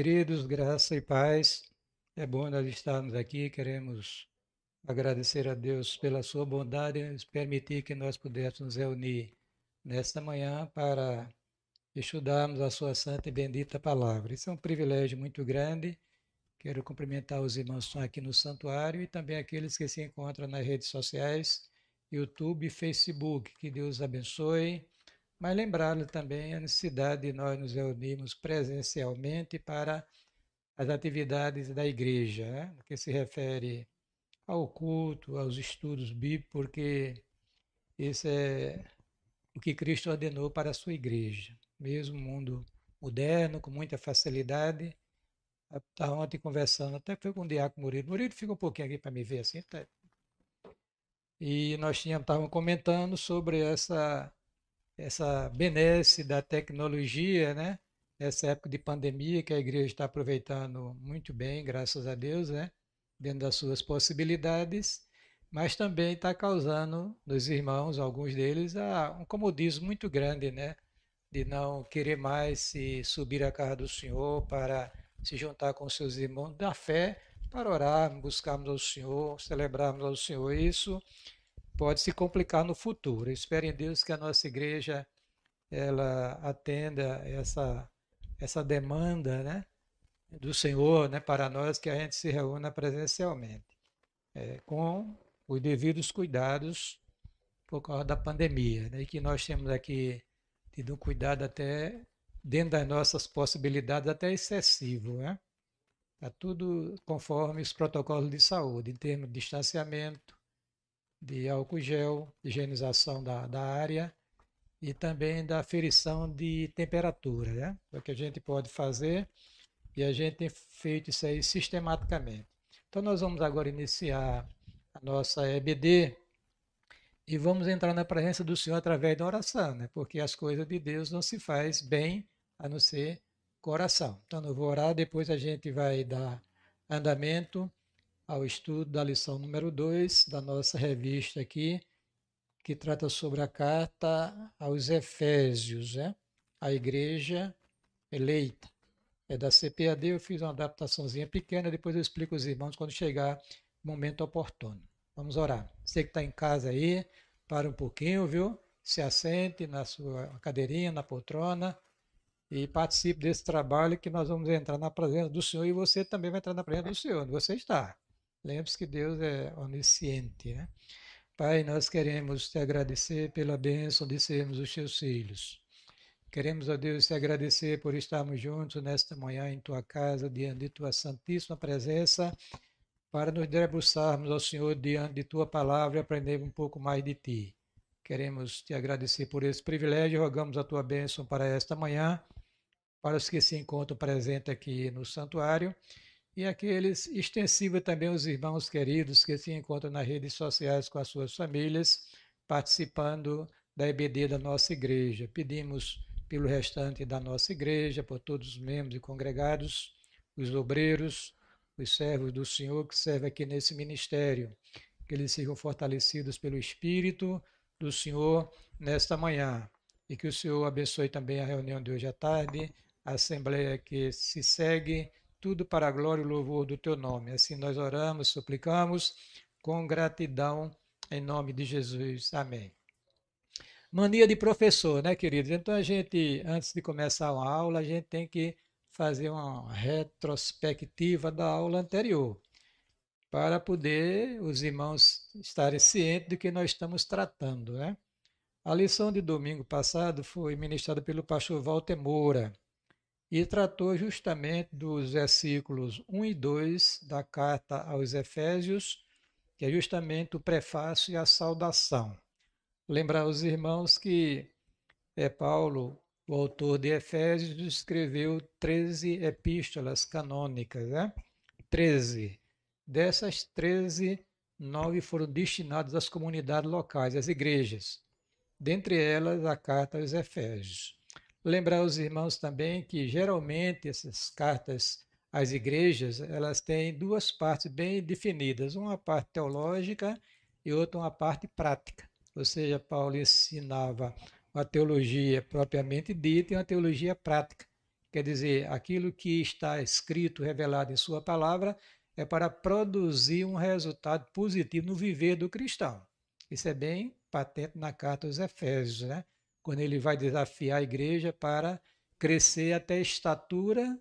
Queridos, graça e paz. É bom nós estarmos aqui. Queremos agradecer a Deus pela sua bondade e permitir que nós pudéssemos reunir nesta manhã para estudarmos a sua santa e bendita palavra. Isso é um privilégio muito grande. Quero cumprimentar os irmãos que estão aqui no santuário e também aqueles que se encontram nas redes sociais, YouTube e Facebook. Que Deus abençoe mas lembrá-lo também a necessidade de nós nos reunirmos presencialmente para as atividades da igreja, né? que se refere ao culto, aos estudos bíblicos, porque isso é o que Cristo ordenou para a sua igreja. Mesmo mundo moderno, com muita facilidade. Estava ontem conversando, até foi com o Diácono Murilo. Murilo fica um pouquinho aqui para me ver assim. Tá? E nós estávamos comentando sobre essa essa benesse da tecnologia, né? Essa época de pandemia que a igreja está aproveitando muito bem, graças a Deus, né? Dentro das suas possibilidades, mas também está causando nos irmãos, alguns deles, um comodismo muito grande, né? De não querer mais se subir à casa do Senhor para se juntar com seus irmãos da fé para orar, buscarmos ao Senhor, celebrarmos ao Senhor. Isso pode se complicar no futuro. Espero em Deus que a nossa igreja ela atenda essa essa demanda, né, do Senhor, né, para nós que a gente se reúna presencialmente, é, com os devidos cuidados por causa da pandemia, né, e que nós temos aqui tido um cuidado até dentro das nossas possibilidades até excessivo, né? Está tudo conforme os protocolos de saúde, em termos de distanciamento, de álcool gel, higienização da, da área e também da aferição de temperatura, né? É o que a gente pode fazer e a gente tem feito isso aí sistematicamente. Então nós vamos agora iniciar a nossa EBD e vamos entrar na presença do Senhor através da oração, né? Porque as coisas de Deus não se faz bem a não ser coração. Então eu vou orar, depois a gente vai dar andamento ao estudo da lição número 2 da nossa revista aqui, que trata sobre a carta aos Efésios, né? a igreja eleita. É da CPAD, eu fiz uma adaptaçãozinha pequena, depois eu explico aos irmãos quando chegar o momento oportuno. Vamos orar. Você que está em casa aí, para um pouquinho, viu? Se assente na sua cadeirinha, na poltrona e participe desse trabalho que nós vamos entrar na presença do Senhor e você também vai entrar na presença do Senhor, onde você está. Lembre-se que Deus é onisciente. Né? Pai, nós queremos te agradecer pela bênção de sermos os teus filhos. Queremos, ó Deus, te agradecer por estarmos juntos nesta manhã em tua casa, diante de tua santíssima presença, para nos debruçarmos ao Senhor diante de tua palavra e aprender um pouco mais de ti. Queremos te agradecer por esse privilégio e rogamos a tua bênção para esta manhã, para os que se encontram presentes aqui no santuário e aqueles extensivos também os irmãos queridos que se encontram nas redes sociais com as suas famílias, participando da EBD da nossa igreja. Pedimos pelo restante da nossa igreja, por todos os membros e congregados, os obreiros, os servos do Senhor que servem aqui nesse ministério, que eles sejam fortalecidos pelo Espírito do Senhor nesta manhã. E que o Senhor abençoe também a reunião de hoje à tarde, a assembleia que se segue tudo para a glória e louvor do teu nome. Assim nós oramos, suplicamos com gratidão em nome de Jesus. Amém. Mania de professor, né, queridos? Então a gente, antes de começar uma aula, a gente tem que fazer uma retrospectiva da aula anterior, para poder os irmãos estarem cientes do que nós estamos tratando, né? A lição de domingo passado foi ministrada pelo pastor Walter Moura e tratou justamente dos versículos 1 e 2 da carta aos Efésios, que é justamente o prefácio e a saudação. Lembrar os irmãos que é Paulo, o autor de Efésios, escreveu 13 epístolas canônicas, né? 13. Dessas 13, nove foram destinadas às comunidades locais, às igrejas. Dentre elas, a carta aos Efésios. Lembrar os irmãos também que geralmente essas cartas às igrejas, elas têm duas partes bem definidas, uma parte teológica e outra uma parte prática. Ou seja, Paulo ensinava uma teologia propriamente dita e uma teologia prática, Quer dizer, aquilo que está escrito, revelado em Sua palavra, é para produzir um resultado positivo no viver do cristão. Isso é bem patente na carta aos Efésios, né? Quando ele vai desafiar a igreja para crescer até a estatura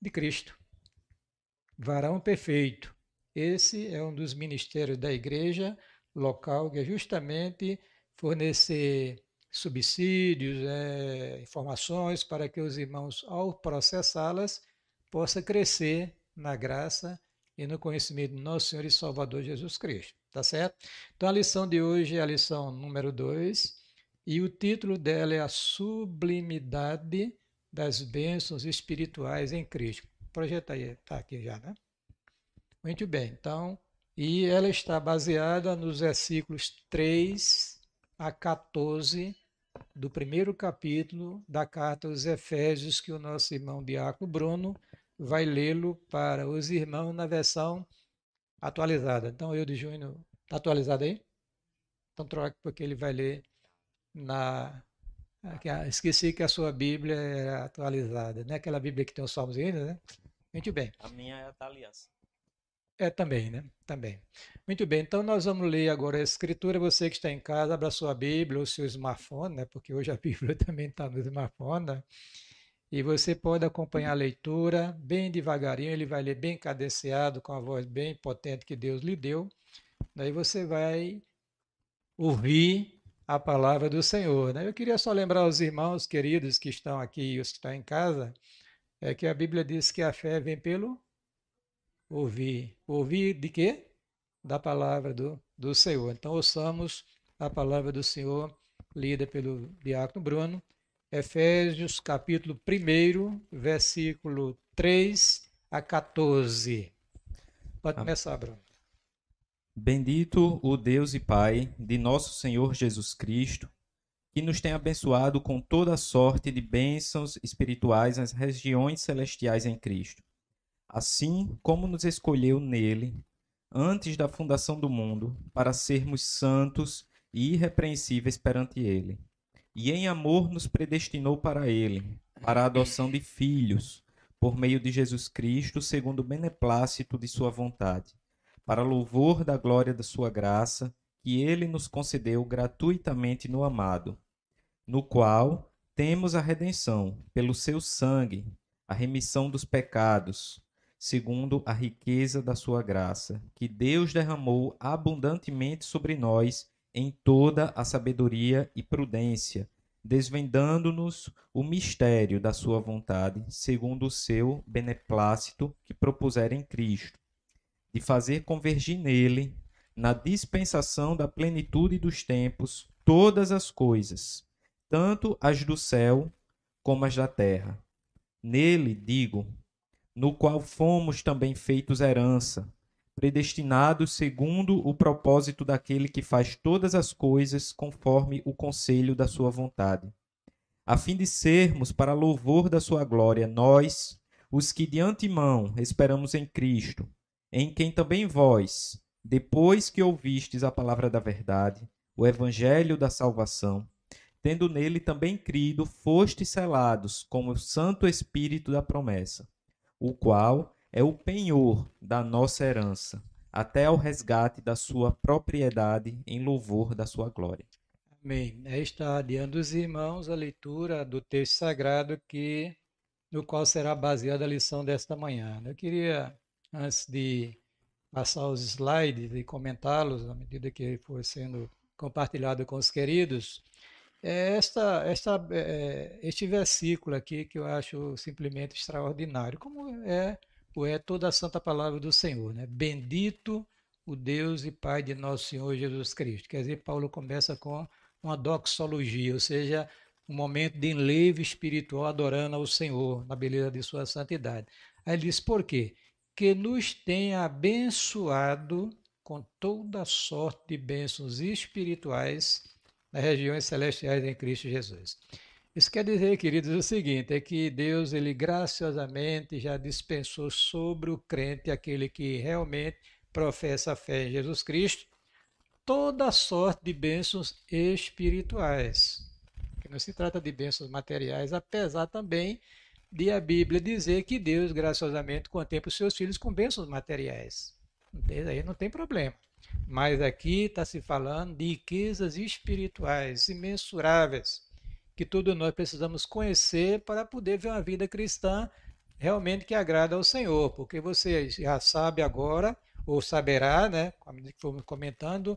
de Cristo. Varão perfeito. Esse é um dos ministérios da igreja local, que é justamente fornecer subsídios, é, informações para que os irmãos, ao processá-las, possam crescer na graça e no conhecimento do nosso Senhor e Salvador Jesus Cristo. Tá certo? Então a lição de hoje é a lição número 2 e o título dela é A Sublimidade das Bênçãos Espirituais em Cristo. Projeta aí, está aqui já, né? Muito bem, então, e ela está baseada nos versículos 3 a 14 do primeiro capítulo da carta aos Efésios, que o nosso irmão Diácono Bruno vai lê-lo para os irmãos na versão atualizada. Então, eu de junho, está atualizado aí? Então, troque, porque ele vai ler na. Esqueci que a sua Bíblia é atualizada, né? Aquela Bíblia que tem os salmos ainda, né? Muito bem. A minha é a da aliança. É também, né? Também. Muito bem, então nós vamos ler agora a Escritura. Você que está em casa, abra sua Bíblia ou seu smartphone, né? Porque hoje a Bíblia também está no smartphone, né? E você pode acompanhar a leitura bem devagarinho, ele vai ler bem cadenciado, com a voz bem potente que Deus lhe deu. Daí você vai ouvir a palavra do Senhor. Né? Eu queria só lembrar aos irmãos queridos que estão aqui e os que estão em casa, é que a Bíblia diz que a fé vem pelo ouvir. Ouvir de quê? Da palavra do, do Senhor. Então ouçamos a palavra do Senhor lida pelo diácono Bruno Efésios capítulo 1, versículo 3 a 14. Pode começar, Bruno. Bendito o Deus e Pai de nosso Senhor Jesus Cristo, que nos tem abençoado com toda sorte de bênçãos espirituais nas regiões celestiais em Cristo. Assim como nos escolheu nele, antes da fundação do mundo, para sermos santos e irrepreensíveis perante ele e em amor nos predestinou para Ele, para a adoção de filhos, por meio de Jesus Cristo, segundo o beneplácito de Sua vontade, para louvor da glória da Sua graça, que Ele nos concedeu gratuitamente no amado, no qual temos a redenção, pelo Seu sangue, a remissão dos pecados, segundo a riqueza da Sua graça, que Deus derramou abundantemente sobre nós em toda a sabedoria e prudência, desvendando-nos o mistério da sua vontade, segundo o seu beneplácito que propuser em Cristo, de fazer convergir nele, na dispensação da plenitude dos tempos, todas as coisas, tanto as do céu como as da terra. Nele, digo, no qual fomos também feitos herança, predestinados segundo o propósito daquele que faz todas as coisas conforme o conselho da sua vontade, a fim de sermos para louvor da sua glória nós, os que de antemão esperamos em Cristo, em quem também vós, depois que ouvistes a palavra da verdade, o evangelho da salvação, tendo nele também crido, fostes selados com o Santo Espírito da promessa, o qual é o penhor da nossa herança, até ao resgate da sua propriedade em louvor da sua glória. Amém. Está adiando os irmãos a leitura do texto sagrado que no qual será baseada a lição desta manhã. Eu queria, antes de passar os slides e comentá-los à medida que for sendo compartilhado com os queridos, é esta, esta, é, este versículo aqui que eu acho simplesmente extraordinário, como é é toda a santa palavra do Senhor. Né? Bendito o Deus e Pai de nosso Senhor Jesus Cristo. Quer dizer, Paulo começa com uma doxologia, ou seja, um momento de enlevo espiritual adorando ao Senhor na beleza de sua santidade. Aí ele diz, por quê? Que nos tenha abençoado com toda sorte de bênçãos espirituais nas regiões celestiais em Cristo Jesus. Isso quer dizer, queridos, o seguinte: é que Deus, ele graciosamente já dispensou sobre o crente, aquele que realmente professa a fé em Jesus Cristo, toda sorte de bênçãos espirituais. Que não se trata de bênçãos materiais, apesar também de a Bíblia dizer que Deus, graciosamente, contempla os seus filhos com bênçãos materiais. Aí não tem problema. Mas aqui está se falando de riquezas espirituais imensuráveis, que todos nós precisamos conhecer para poder ver uma vida cristã realmente que agrada ao Senhor, porque você já sabe agora, ou saberá, né, como fomos comentando,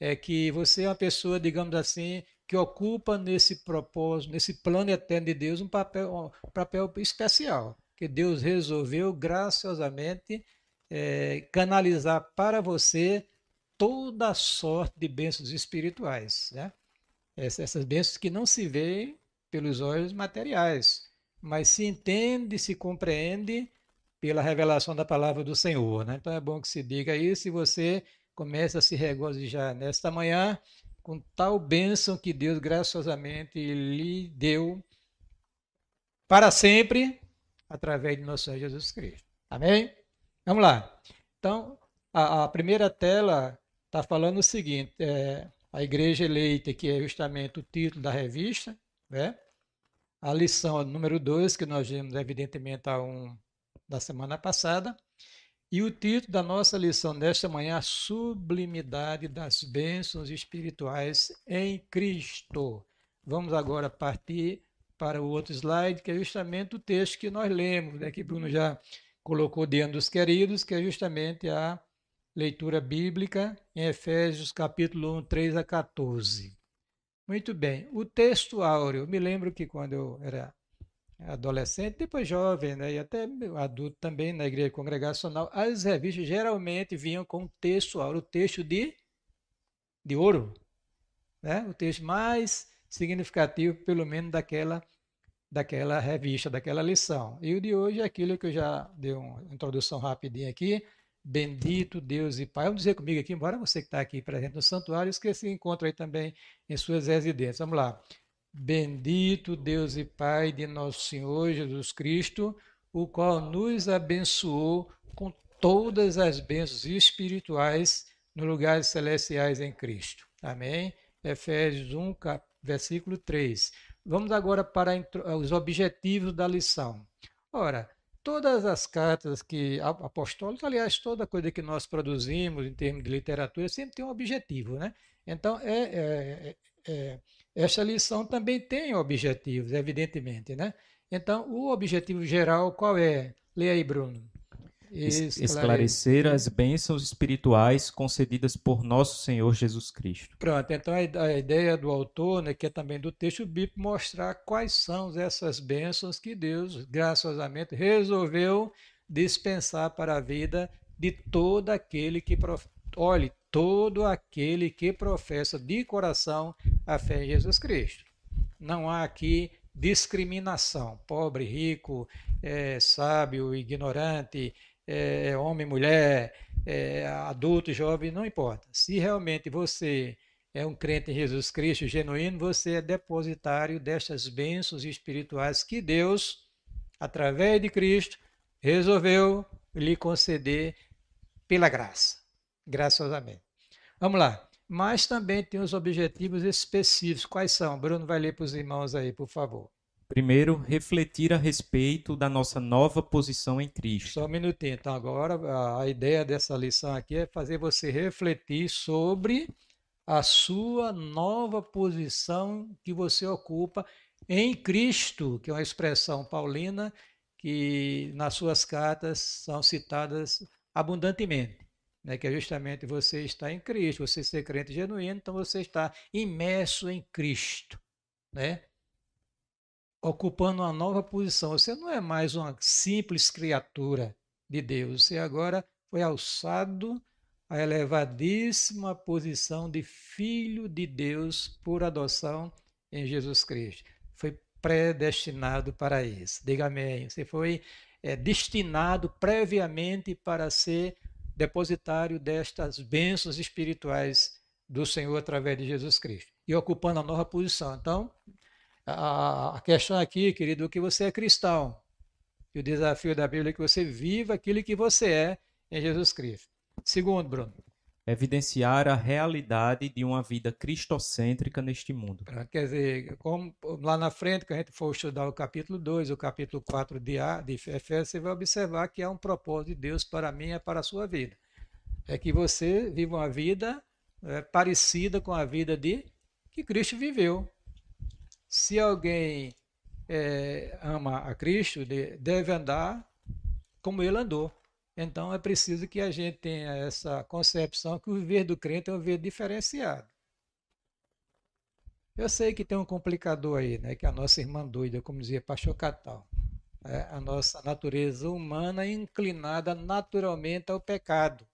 é que você é uma pessoa, digamos assim, que ocupa nesse propósito, nesse plano eterno de Deus, um papel, um papel especial, que Deus resolveu graciosamente é, canalizar para você toda a sorte de bênçãos espirituais. Né? Essas bênçãos que não se veem pelos olhos materiais, mas se entende, se compreende pela revelação da palavra do Senhor. Né? Então é bom que se diga isso e você comece a se regozijar nesta manhã com tal bênção que Deus graciosamente lhe deu para sempre através de nosso Senhor Jesus Cristo. Amém? Vamos lá. Então, a, a primeira tela está falando o seguinte: é, a igreja eleita, que é justamente o título da revista, né? a lição número 2, que nós vimos, evidentemente, a um da semana passada, e o título da nossa lição nesta manhã, a sublimidade das bênçãos espirituais em Cristo. Vamos agora partir para o outro slide, que é justamente o texto que nós lemos, né, que Bruno já colocou diante dos queridos, que é justamente a leitura bíblica em Efésios capítulo 1, 3 a 14. Muito bem. O texto áureo, me lembro que quando eu era adolescente, depois jovem, né, e até adulto também na igreja congregacional, as revistas geralmente vinham com texto áureo, o texto de, de ouro, né, o texto mais significativo, pelo menos daquela daquela revista, daquela lição. E o de hoje é aquilo que eu já dei uma introdução rapidinha aqui, Bendito Deus e Pai. Vamos dizer comigo aqui, embora você que está aqui presente no santuário, que se encontra aí também em suas residências. Vamos lá. Bendito Deus e Pai de nosso Senhor Jesus Cristo, o qual nos abençoou com todas as bênçãos espirituais nos lugares celestiais em Cristo. Amém? Efésios 1, versículo 3. Vamos agora para os objetivos da lição. Ora, todas as cartas que apostólicos, aliás, toda coisa que nós produzimos em termos de literatura sempre tem um objetivo, né? Então, é, é, é, é esta lição também tem objetivos, evidentemente, né? Então, o objetivo geral qual é? Leia aí, Bruno. Esclarecer as bênçãos espirituais concedidas por nosso Senhor Jesus Cristo. Pronto, então a, ideia do autor, né, que é também do texto bíblico, mostrar quais são essas bênçãos que Deus, graciosamente, resolveu dispensar para a vida de todo aquele que olhe, todo aquele que professa de coração a fé em Jesus Cristo. Não há aqui discriminação, pobre, rico, é, sábio, ignorante, é, homem, mulher, é, adulto, jovem, não importa. Se realmente você é um crente em Jesus Cristo genuíno, você é depositário destas bênçãos espirituais que Deus, através de Cristo, resolveu lhe conceder pela graça, graciosamente. Vamos lá. Mas também tem os objetivos específicos. Quais são? Bruno vai ler para os irmãos aí, por favor. Primeiro, refletir a respeito da nossa nova posição em Cristo. Só um minutinho. Então, agora, a ideia dessa lição aqui é fazer você refletir sobre a sua nova posição que você ocupa em Cristo, que é uma expressão paulina que nas suas cartas são citadas abundantemente. Né, que é justamente você está em Cristo, você ser crente genuíno, então você está imerso em Cristo. Né? ocupando uma nova posição. Você não é mais uma simples criatura de Deus. Você agora foi alçado à elevadíssima posição de filho de Deus por adoção em Jesus Cristo. Foi predestinado para isso. Diga amém. Você foi é, destinado previamente para ser depositário destas bênçãos espirituais do Senhor através de Jesus Cristo. E ocupando a nova posição. Então, a, questão aqui, querido, é que você é cristão. E o desafio da Bíblia é que você viva aquilo que você é em Jesus Cristo. Segundo, Bruno. Evidenciar a realidade de uma vida cristocêntrica neste mundo. Quer dizer, como lá na frente, que a gente for estudar o capítulo 2, o capítulo 4 de, a, de Efésios, você vai observar que há um propósito de Deus para mim e para a sua vida. É que você viva uma vida é, parecida com a vida de que Cristo viveu. Se alguém é, ama a Cristo, deve andar como ele andou. Então é preciso que a gente tenha essa concepção que o viver do crente é um viver diferenciado. Eu sei que tem um complicador aí, né? Que é a nossa irmã doida, como dizia Pastor Catal. É a nossa natureza humana inclinada naturalmente ao pecado.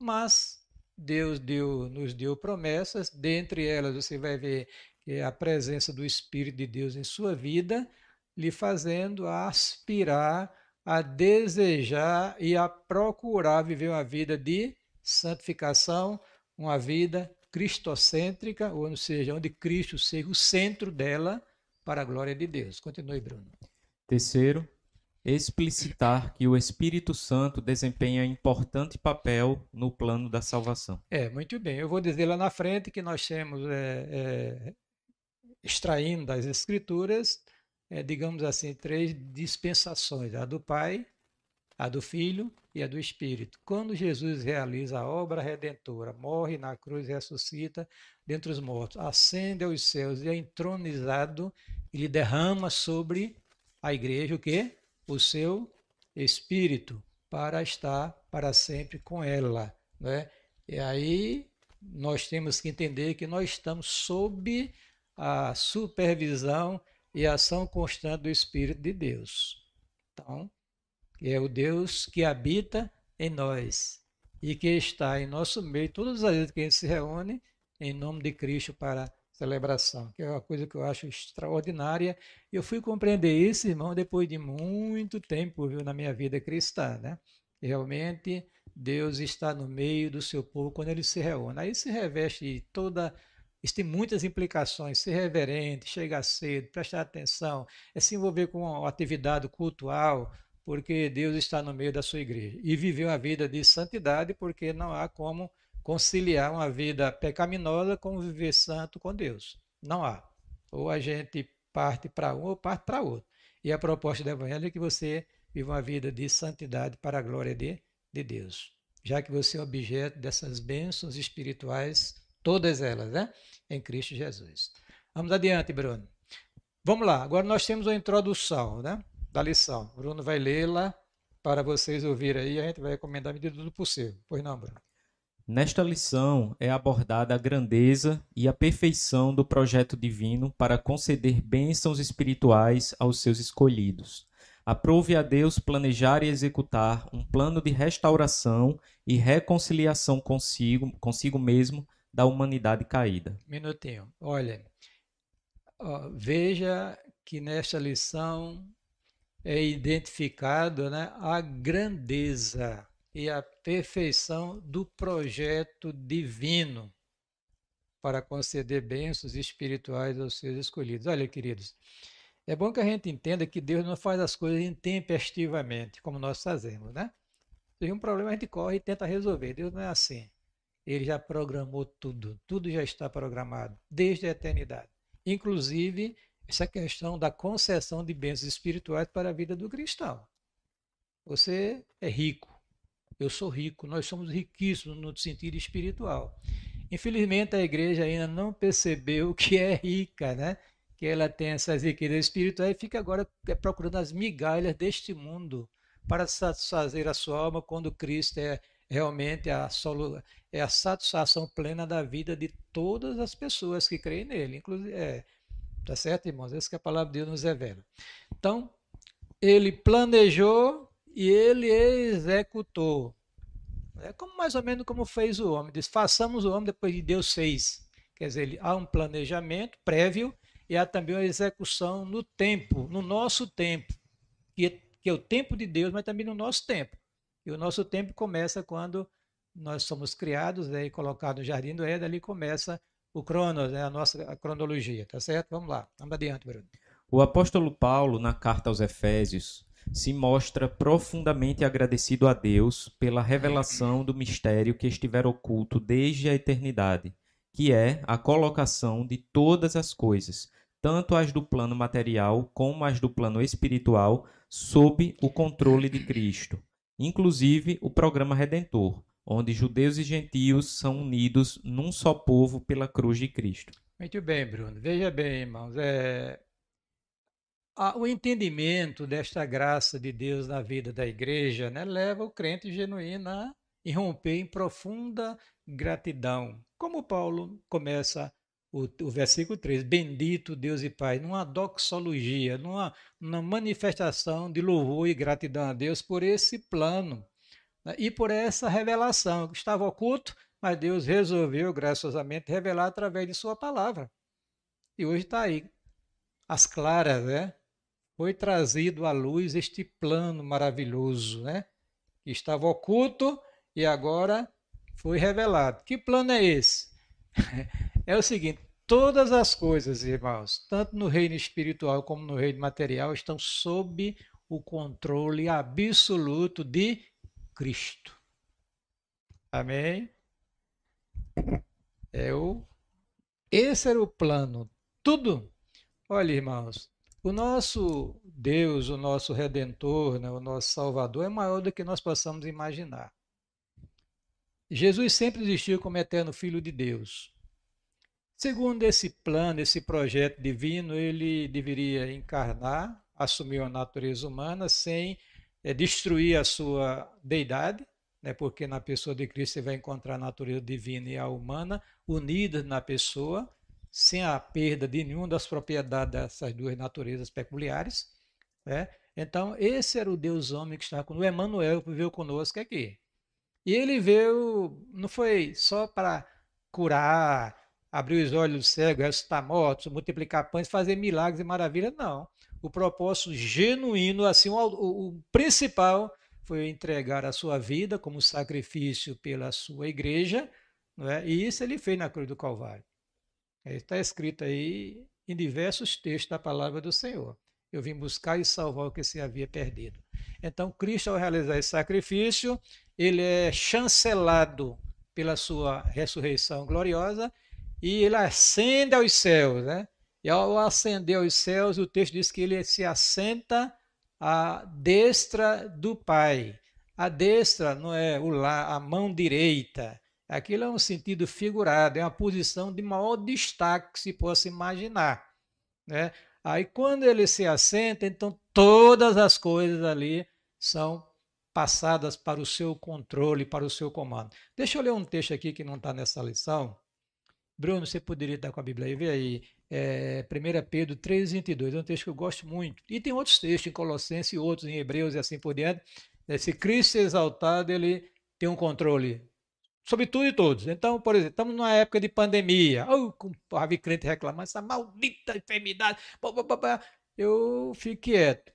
Mas Deus deu, nos deu promessas, dentre elas você vai ver que é a presença do Espírito de Deus em sua vida, lhe fazendo aspirar a desejar e a procurar viver uma vida de santificação, uma vida cristocêntrica, ou seja, onde Cristo seja o centro dela para a glória de Deus. Continue, Bruno. Terceiro, explicitar que o Espírito Santo desempenha importante papel no plano da salvação. É, muito bem. Eu vou dizer lá na frente que nós temos, é, é, extraindo das Escrituras, é, digamos assim, três dispensações: a do Pai, a do Filho e a do Espírito. Quando Jesus realiza a obra redentora, morre na cruz ressuscita dentre os mortos, ascende aos céus e é entronizado, ele derrama sobre a igreja o quê? O seu Espírito para estar para sempre com ela. Né? E aí nós temos que entender que nós estamos sob a supervisão e a ação constante do Espírito de Deus. Então, é o Deus que habita em nós e que está em nosso meio todas as vezes que a gente se reúne em nome de Cristo para celebração, que é uma coisa que eu acho extraordinária. Eu fui compreender isso, irmão, depois de muito tempo viu, na minha vida cristã. Né? Realmente, Deus está no meio do seu povo quando ele se reúne. Aí se reveste toda isso tem muitas implicações, ser reverente, chegar cedo, prestar atenção, é se envolver com a atividade cultural, porque Deus está no meio da sua igreja. E viver uma vida de santidade, porque não há como conciliar uma vida pecaminosa com viver santo com Deus. Não há. Ou a gente parte para um ou parte para outro. E a proposta do Evangelho é que você viva uma vida de santidade para a glória de, de Deus. Já que você é objeto dessas bênçãos espirituais, todas elas, né? em Cristo Jesus. Vamos adiante, Bruno. Vamos lá, agora nós temos a introdução né, da lição. Bruno vai lê-la para vocês ouvirem aí, a gente vai recomendar a medida do possível. Pois não, Bruno? Nesta lição é abordada a grandeza e a perfeição do projeto divino para conceder bênçãos espirituais aos seus escolhidos. Aprove a Deus planejar e executar um plano de restauração e reconciliação consigo, consigo mesmo da humanidade caída. Minutinho. Olha, ó, veja que nesta lição é identificado né, a grandeza e a perfeição do projeto divino para conceder bênçãos espirituais aos seus escolhidos. Olha, queridos, é bom que a gente entenda que Deus não faz as coisas intempestivamente, como nós fazemos, né? Tem um problema, a gente corre e tenta resolver. Deus não é assim. Ele já programou tudo, tudo já está programado desde a eternidade. Inclusive, essa questão da concessão de bênçãos espirituais para a vida do cristão. Você é rico, eu sou rico, nós somos riquíssimos no sentido espiritual. Infelizmente, a igreja ainda não percebeu que é rica, né? que ela tem essas riquezas espirituais e fica agora procurando as migalhas deste mundo para satisfazer a sua alma quando Cristo é realmente a, é a satisfação plena da vida de todas as pessoas que creem nele. Inclusive, é, tá certo, irmãos? Isso que a palavra de Deus nos revela. Então, ele planejou e ele executou. É como mais ou menos como fez o homem. Diz, façamos o homem depois de Deus fez. Quer dizer, ele, há um planejamento prévio e há também uma execução no tempo, no nosso tempo, que, que é o tempo de Deus, mas também no nosso tempo. E o nosso tempo começa quando nós somos criados né, e colocados no jardim do Éden, ali começa o cronos, né, a nossa a cronologia, tá certo? Vamos lá, vamos adiante, Bruno. O apóstolo Paulo, na carta aos Efésios, se mostra profundamente agradecido a Deus pela revelação do mistério que estiver oculto desde a eternidade, que é a colocação de todas as coisas, tanto as do plano material como as do plano espiritual, sob o controle de Cristo, inclusive o programa redentor, onde judeus e gentios são unidos num só povo pela cruz de Cristo. Muito bem, Bruno. Veja bem, irmãos, é... o entendimento desta graça de Deus na vida da igreja né, leva o crente genuíno a irromper em profunda gratidão. Como Paulo começa o, o, versículo 3, bendito Deus e Pai, numa doxologia, numa, numa manifestação de louvor e gratidão a Deus por esse plano né, e por essa revelação que estava oculto, mas Deus resolveu graciosamente revelar através de Sua palavra. E hoje está aí, as claras, né? Foi trazido à luz este plano maravilhoso, né? Que estava oculto e agora foi revelado. Que plano é esse? É o seguinte: todas as coisas, irmãos, tanto no reino espiritual como no reino material, estão sob o controle absoluto de Cristo. Amém? É o esse era o plano. Tudo. Olha, irmãos, o nosso Deus, o nosso redentor, né, o nosso salvador é maior do que nós possamos imaginar. Jesus sempre existiu como eterno filho de Deus. Segundo esse plano, esse projeto divino, ele deveria encarnar, assumir a natureza humana sem é, destruir a sua deidade, né, porque na pessoa de Cristo você vai encontrar a natureza divina e a humana unidas na pessoa, sem a perda de nenhuma das propriedades dessas duas naturezas peculiares. Né? Então, esse era o Deus homem que estava conosco, o Emmanuel viveu conosco aqui. E ele veio, não foi só para curar, abrir os olhos do cego, ressuscitar mortos, multiplicar pães, fazer milagres e maravilhas, não. O propósito genuíno, assim, o, o principal foi entregar a sua vida como sacrifício pela sua igreja, é? e isso ele fez na cruz do Calvário. Está escrito aí em diversos textos da palavra do Senhor. Eu vim buscar e salvar o que se havia perdido. Então, Cristo, ao realizar esse sacrifício, ele é chancelado pela sua ressurreição gloriosa e ele ascende aos céus, né? E ao ascender aos céus, o texto diz que ele se assenta à destra do Pai. A destra não é o lá, a mão direita. Aquilo é um sentido figurado, é uma posição de maior destaque que se possa imaginar. Né? Aí quando ele se assenta, então todas as coisas ali são passadas para o seu controle, para o seu comando. Deixa eu ler um texto aqui que não está nessa lição. Bruno, você poderia estar com a Bíblia aí? Vê aí é, 1 Pedro 3,22, é um texto que eu gosto muito. E tem outros textos em Colossenses e outros em Hebreus e assim por diante. Se Cristo é exaltado, ele tem um controle sobre tudo e todos. Então, por exemplo, estamos numa época de pandemia. Oh, o crente reclamando, essa maldita enfermidade. Eu fico quieto.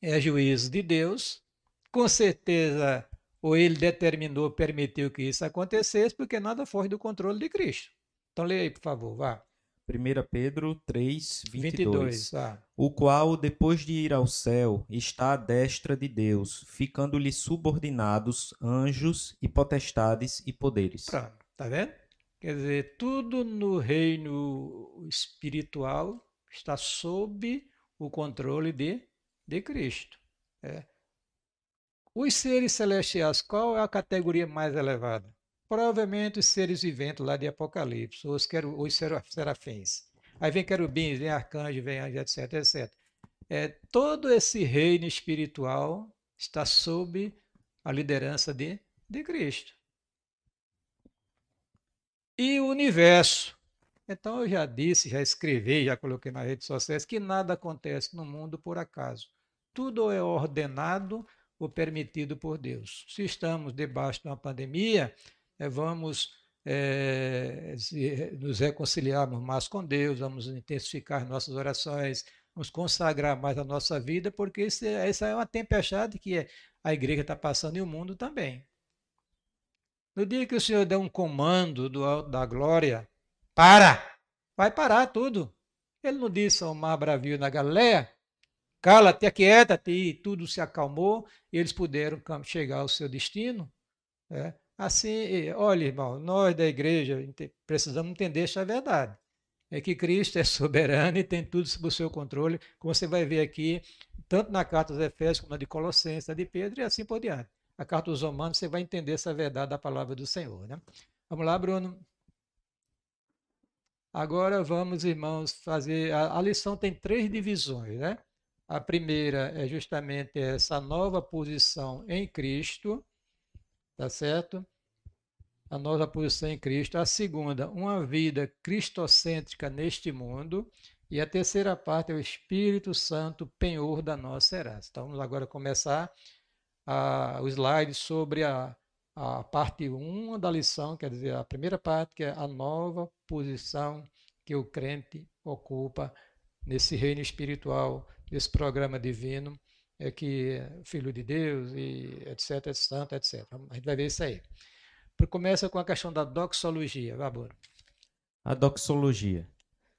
É juízo de Deus. Com certeza, ou ele determinou, permitiu que isso acontecesse, porque nada foge do controle de Cristo. Então, leia aí, por favor, vá. 1 Pedro 3, 22. 22 ah. O qual, depois de ir ao céu, está à destra de Deus, ficando-lhe subordinados anjos e potestades e poderes. Pronto, tá vendo? Quer dizer, tudo no reino espiritual está sob o controle de, de Cristo. É. Os seres celestiais, qual é a categoria mais elevada? Provavelmente os seres viventes lá de Apocalipse, os, quero, os serafins. Aí vem querubins, vem arcanjo, vem anjo, etc, etc. É, todo esse reino espiritual está sob a liderança de, de Cristo. E o universo. Então eu já disse, já escrevi, já coloquei nas redes sociais que nada acontece no mundo por acaso. Tudo é ordenado ou permitido por Deus. Se estamos debaixo de uma pandemia, é, vamos é, nos reconciliarmos mais com Deus, vamos intensificar nossas orações, vamos consagrar mais a nossa vida, porque isso, é, essa é uma tempestade que a igreja está passando e o mundo também. No dia que o Senhor der um comando do alto da glória, para! Vai parar tudo. Ele não disse ao mar bravio na Galileia, cala-te, aquieta-te, e tudo se acalmou, e eles puderam chegar ao seu destino. Né? Assim, olha, irmão, nós da igreja precisamos entender essa verdade. É que Cristo é soberano e tem tudo sob o seu controle, como você vai ver aqui, tanto na carta dos Efésios como na de Colossenses, na de Pedro e assim por diante. A carta dos Romanos, você vai entender essa verdade da palavra do Senhor. Né? Vamos lá, Bruno. Agora vamos, irmãos, fazer. A, a lição tem três divisões, né? A primeira é justamente essa nova posição em Cristo, tá certo? A nova posição em Cristo. A segunda, uma vida cristocêntrica neste mundo. E a terceira parte é o Espírito Santo, penhor da nossa herança. Então vamos agora começar a, o slide sobre a, a parte 1 da lição, quer dizer, a primeira parte, que é a nova posição que o crente ocupa nesse reino espiritual, nesse programa divino, é que filho de Deus e etc, santo, etc. A gente vai ver isso aí. Começa com a questão da doxologia, Vabor. A doxologia.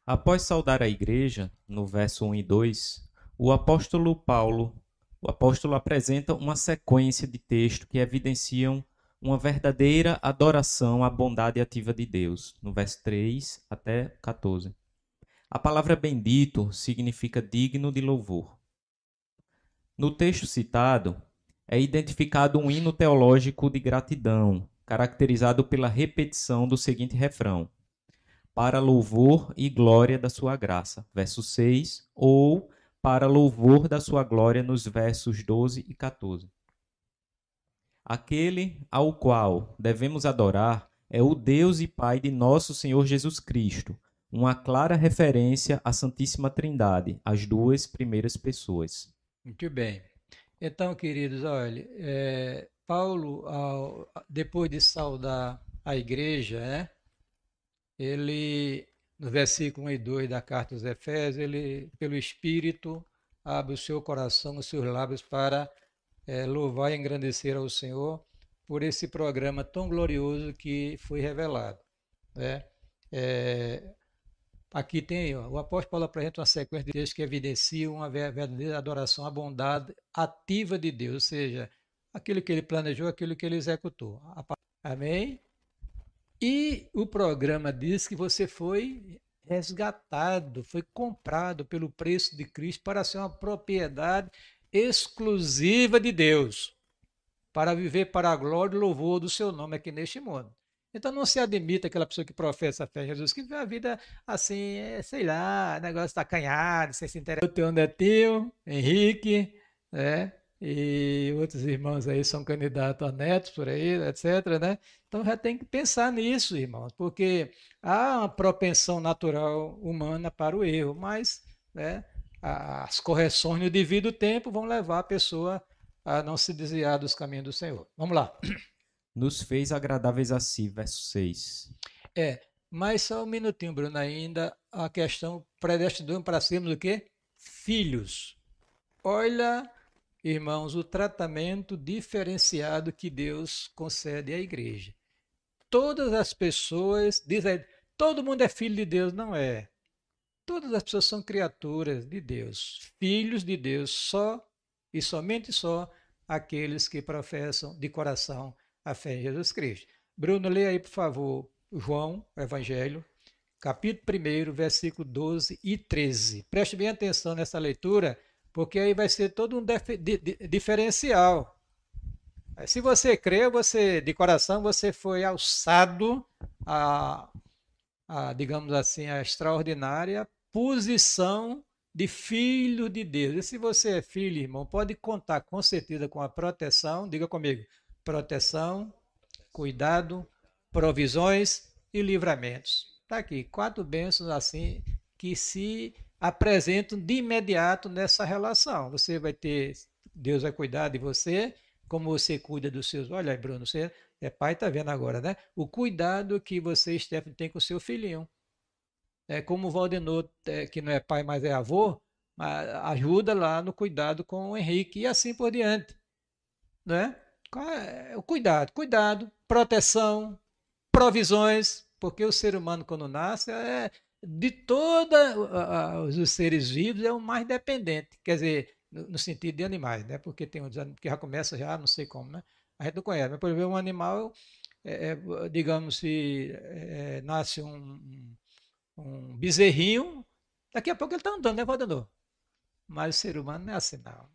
Após saudar a igreja, no verso 1 e 2, o apóstolo Paulo, o apóstolo apresenta uma sequência de textos que evidenciam uma verdadeira adoração à bondade ativa de Deus, no verso 3 até 14. A palavra bendito significa digno de louvor. No texto citado, é identificado um hino teológico de gratidão, caracterizado pela repetição do seguinte refrão: Para louvor e glória da sua graça, verso 6, ou para louvor da sua glória nos versos 12 e 14. Aquele ao qual devemos adorar é o Deus e Pai de nosso Senhor Jesus Cristo, uma clara referência à Santíssima Trindade, as duas primeiras pessoas. Muito bem. Então, queridos, olha, é, Paulo, ao, depois de saudar a igreja, né, ele, no versículo 1 e 2 da carta aos Efésios, ele, pelo Espírito, abre o seu coração, os seus lábios para é, louvar e engrandecer ao Senhor por esse programa tão glorioso que foi revelado. Né? É, aqui tem, ó, o apóstolo Paulo apresenta uma sequência de textos que evidenciam uma verdadeira adoração à bondade ativa de Deus, ou seja, aquilo que ele planejou, aquilo que ele executou. Amém? E o programa diz que você foi resgatado, foi comprado pelo preço de Cristo para ser uma propriedade exclusiva de Deus, para viver para a glória e louvor do seu nome aqui neste mundo. Então não se admita aquela pessoa que professa a fé em Jesus, que vê a vida assim, é, sei lá, negócio tacanhado, sem se interessar. O teu netinho, Henrique, né? E outros irmãos aí são candidatos a netos por aí, etc. Né? Então já tem que pensar nisso, irmãos, porque há uma propensão natural humana para o erro, mas né, as correções no devido tempo vão levar a pessoa a não se desviar dos caminhos do Senhor. Vamos lá. Nos fez agradáveis a si, verso 6. É, mas só um minutinho, Bruno, ainda a questão predestinando para sermos o quê? Filhos. Olha, irmãos, o tratamento diferenciado que Deus concede à igreja. Todas as pessoas, dizem, todo mundo é filho de Deus, não é. Todas as pessoas são criaturas de Deus, filhos de Deus, só e somente só aqueles que professam de coração a fé em Jesus Cristo. Bruno, leia aí, por favor, João, Evangelho, capítulo 1, versículo 12 e 13. Preste bem atenção nessa leitura, porque aí vai ser todo um diferencial. Se você crê, você de coração você foi alçado a, a digamos assim, a extraordinária posição de filho de Deus. E se você é filho, irmão, pode contar com certeza com a proteção, diga comigo, proteção, cuidado, provisões e livramentos. Está aqui, quatro bênçãos assim que se apresentam de imediato nessa relação. Você vai ter, Deus vai cuidar de você, como você cuida dos seus. Olha aí, Bruno, você é pai, está vendo agora, né? O cuidado que você, Stephanie, tem com seu filhinho é, como o Valdenor, é, que não é pai, mas é avô, ajuda lá no cuidado com o Henrique e assim por diante. Né? É o cuidado, cuidado, proteção, provisões, porque o ser humano quando nasce é, de todos os seres vivos, é o mais dependente. Quer dizer, no, sentido de animais, né? Porque tem uns que já começa já, não sei como, né? A gente não conhece. Mas, por exemplo, um animal, é, é, digamos, se é, nasce um, um bezerrinho, daqui a pouco ele está andando, né, andando. Mas o ser humano não é assim, não.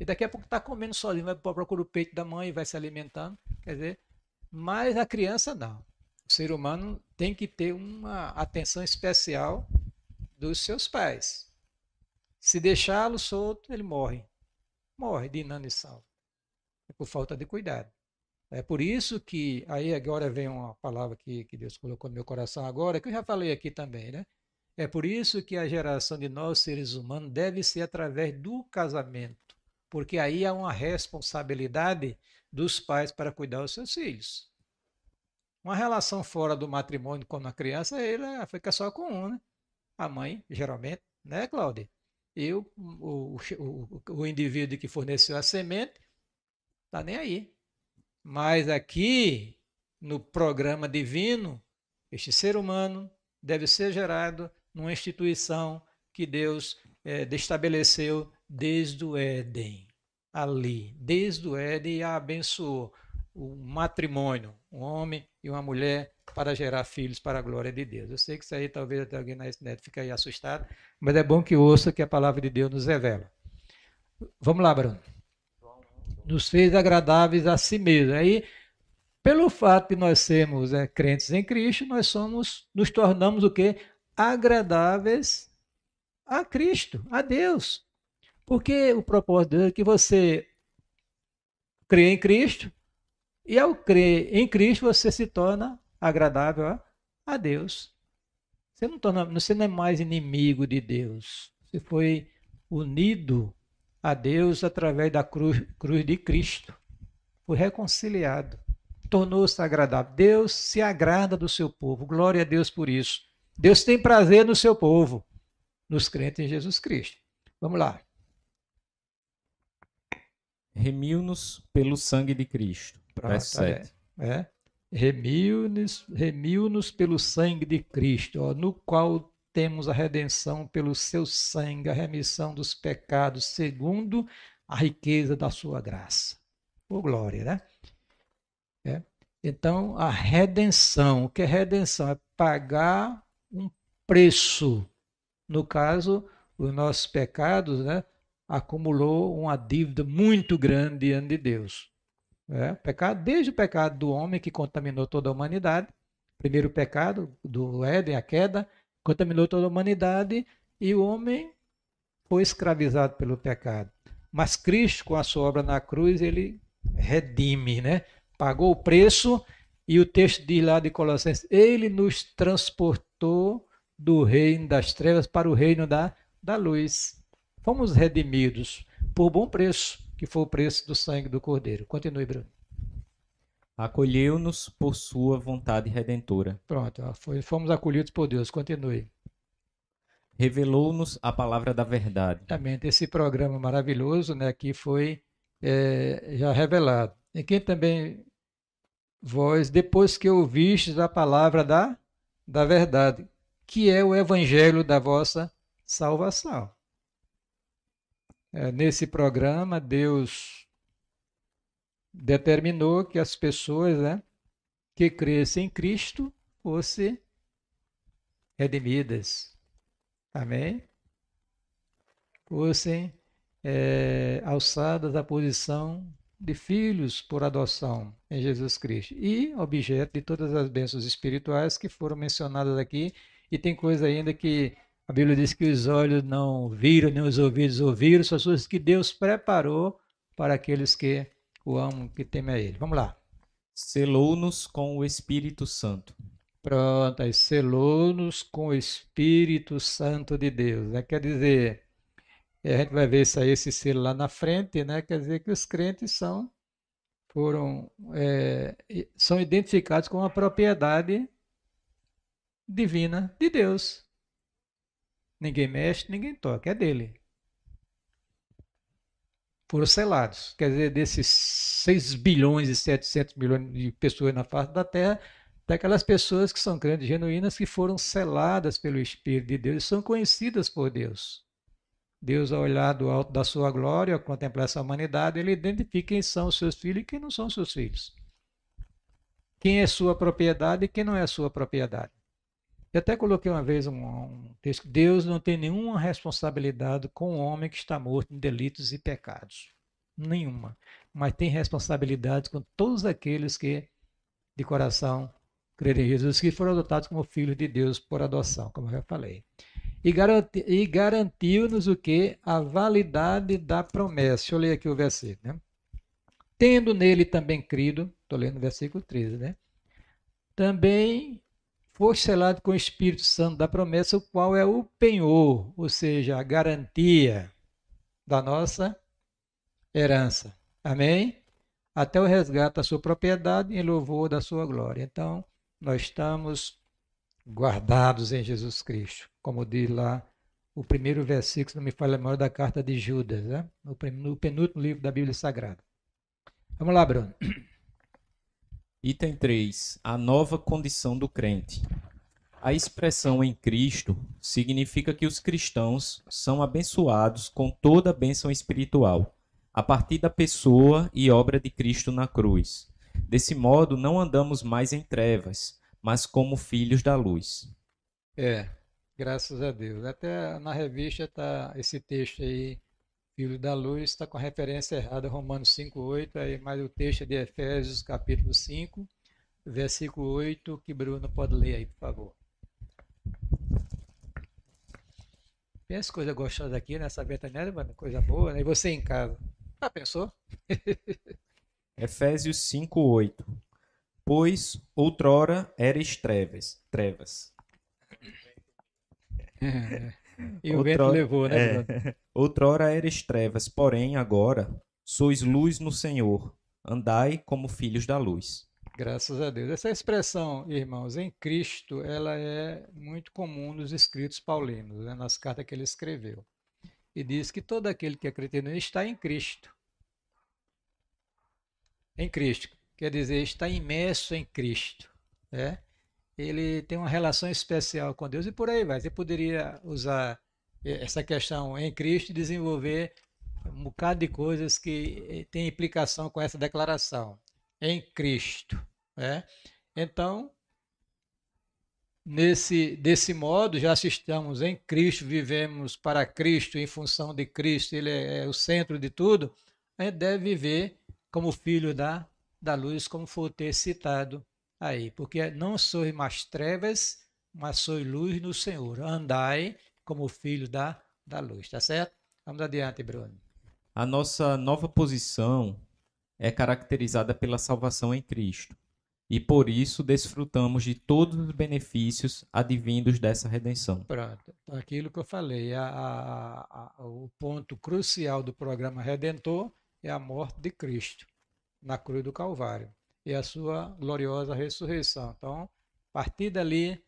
E daqui a pouco está comendo sozinho, vai procurar o peito da mãe e vai se alimentando. Quer dizer, mas a criança não. O ser humano tem que ter uma atenção especial dos seus pais. Se deixá-lo solto, ele morre. Morre de inanição. É por falta de cuidado. É por isso que, aí agora vem uma palavra que, que Deus colocou no meu coração agora, que eu já falei aqui também, né? É por isso que a geração de nós, seres humanos, deve ser através do casamento, porque aí há uma responsabilidade dos pais para cuidar dos seus filhos. Uma relação fora do matrimônio com a criança, ele fica só com um, né? A mãe, geralmente, né, Cláudia? E o, o, o, o indivíduo que forneceu a semente, tá nem aí. Mas aqui, no programa divino, este ser humano deve ser gerado numa instituição que Deus é, estabeleceu desde o Éden. Ali, desde o Éden, e abençoou o matrimônio, um homem e uma mulher, para gerar filhos para a glória de Deus. Eu sei que isso aí talvez até alguém na internet fique aí assustado, mas é bom que ouça que a palavra de Deus nos revela. Vamos lá, Bruno nos fez agradáveis a si mesmo. Aí, pelo fato de nós sermos é, crentes em Cristo, nós somos, nos tornamos o quê? Agradáveis a Cristo, a Deus. Porque o propósito de Deus é que você crê em Cristo e ao crer em Cristo você se torna agradável a, Deus. Você não, torna, você não é mais inimigo de Deus. Você foi unido a Deus através da cruz, cruz de Cristo. Foi reconciliado, tornou-se agradável. Deus se agrada do seu povo. Glória a Deus por isso. Deus tem prazer no seu povo, nos crentes em Jesus Cristo. Vamos lá. Remiu-nos pelo sangue de Cristo. Pronto, Verso 7. É, é. Remiu-nos remiu pelo sangue de Cristo, ó, no qual temos a redenção pelo seu sangue, a remissão dos pecados, segundo a riqueza da sua graça. Por glória, né? É. Então, a redenção, o que é redenção? É pagar um preço. No caso, os nossos pecados, né? Acumulou uma dívida muito grande diante de Deus. É, pecado, desde o pecado do homem que contaminou toda a humanidade, primeiro pecado do Éden, a queda, contaminou toda a humanidade e o homem foi escravizado pelo pecado. Mas Cristo, com a sua obra na cruz, ele redime, né? Pagou o preço e o texto diz lá de Colossenses: Ele nos transportou do reino das trevas para o reino da, da luz. Fomos redimidos por bom preço, que foi o preço do sangue do Cordeiro. Continue, Bruno. Acolheu-nos por sua vontade redentora. Pronto, foi, fomos acolhidos por Deus. Continue. Revelou-nos a palavra da verdade. Exatamente, esse programa maravilhoso né, aqui foi é, já revelado. E quem também, vós, depois que ouvistes a palavra da, da verdade, que é o evangelho da vossa salvação. É, nesse programa, Deus determinou que as pessoas né, que crescem em Cristo fossem redimidas. Amém? Fossem é, alçadas à posição de filhos por adoção em Jesus Cristo e objeto de todas as bênçãos espirituais que foram mencionadas aqui. E tem coisa ainda que a Bíblia diz que os olhos não viram, nem os ouvidos ouviram, são coisas que Deus preparou para aqueles que o amo que teme a ele. Vamos lá. Selou-nos com o Espírito Santo. Pronto, aí selou-nos com o Espírito Santo de Deus. Né? Quer dizer, a gente vai ver isso aí, esse selo lá na frente, né? Quer dizer que os crentes são foram é, são identificados com a propriedade divina de Deus. Ninguém mexe, ninguém toca, é dele foram selados. Quer dizer, desses 6 bilhões e 700 milhões de pessoas na face da Terra, daquelas pessoas que são crentes genuínas que foram seladas pelo Espírito de Deus e são conhecidas por Deus. Deus, ao olhar do alto da sua glória, ao contemplar essa humanidade, ele identifica quem são os seus filhos e quem não são os seus filhos. Quem é sua propriedade e quem não é sua propriedade. Eu até coloquei uma vez um, um texto: Deus não tem nenhuma responsabilidade com o homem que está morto em delitos e pecados. Nenhuma. Mas tem responsabilidade com todos aqueles que, de coração, crerem em Jesus, que foram adotados como filhos de Deus por adoção, como eu já falei. E, garanti, e garantiu-nos o que? A validade da promessa. Deixa eu ler aqui o versículo. Né? Tendo nele também crido, estou lendo o versículo 13, né? Também foi selado com o Espírito Santo da promessa, o qual é o penhor, ou seja, a garantia da nossa herança. Amém? Até o resgate da sua propriedade em louvor da sua glória. Então, nós estamos guardados em Jesus Cristo, como diz lá o primeiro versículo, não me falha a memória, da carta de Judas, né? no penúltimo livro da Bíblia Sagrada. Vamos lá, Bruno. Item 3. A nova condição do crente. A expressão em Cristo significa que os cristãos são abençoados com toda a bênção espiritual, a partir da pessoa e obra de Cristo na cruz. Desse modo, não andamos mais em trevas, mas como filhos da luz. É, graças a Deus. Até na revista está esse texto aí, Filho da Luz, está com referência errada, Romanos 5,8, aí mais o texto de Efésios, capítulo 5, versículo 8, que Bruno pode ler aí, por favor. Pensa coisa gostosa aqui nessa ventania, mano, coisa boa, né? E você em casa? Ah, pensou? Efésios 5:8. Pois outrora eres trevas, trevas. E o outrora, vento levou, né? É, outrora eres trevas, porém agora sois luz no Senhor. Andai como filhos da luz. Graças a Deus. Essa expressão, irmãos, em Cristo, ela é muito comum nos escritos paulinos, né, nas cartas que ele escreveu. E diz que todo aquele que acredita nele está em Cristo. Em Cristo. Quer dizer, está imerso em Cristo. Né? Ele tem uma relação especial com Deus e por aí vai. Você poderia usar essa questão em Cristo e desenvolver um bocado de coisas que eh, tem implicação com essa declaração em Cristo. Né? Então, nesse desse modo, já estamos em Cristo, vivemos para Cristo, em função de Cristo, Ele é, é o centro de tudo, a gente deve viver como filho da, da luz, como for ter citado aí. Porque não sois mais trevas, mas sois luz no Senhor. Andai como filho da, da luz, tá certo? Vamos adiante, Bruno. A nossa nova posição é caracterizada pela salvação em Cristo. E por isso desfrutamos de todos os benefícios advindos dessa redenção. Pronto, então, aquilo que eu falei, a, a, a, o ponto crucial do programa Redentor é a morte de Cristo na cruz do Calvário e a sua gloriosa ressurreição. Então, a partir dali,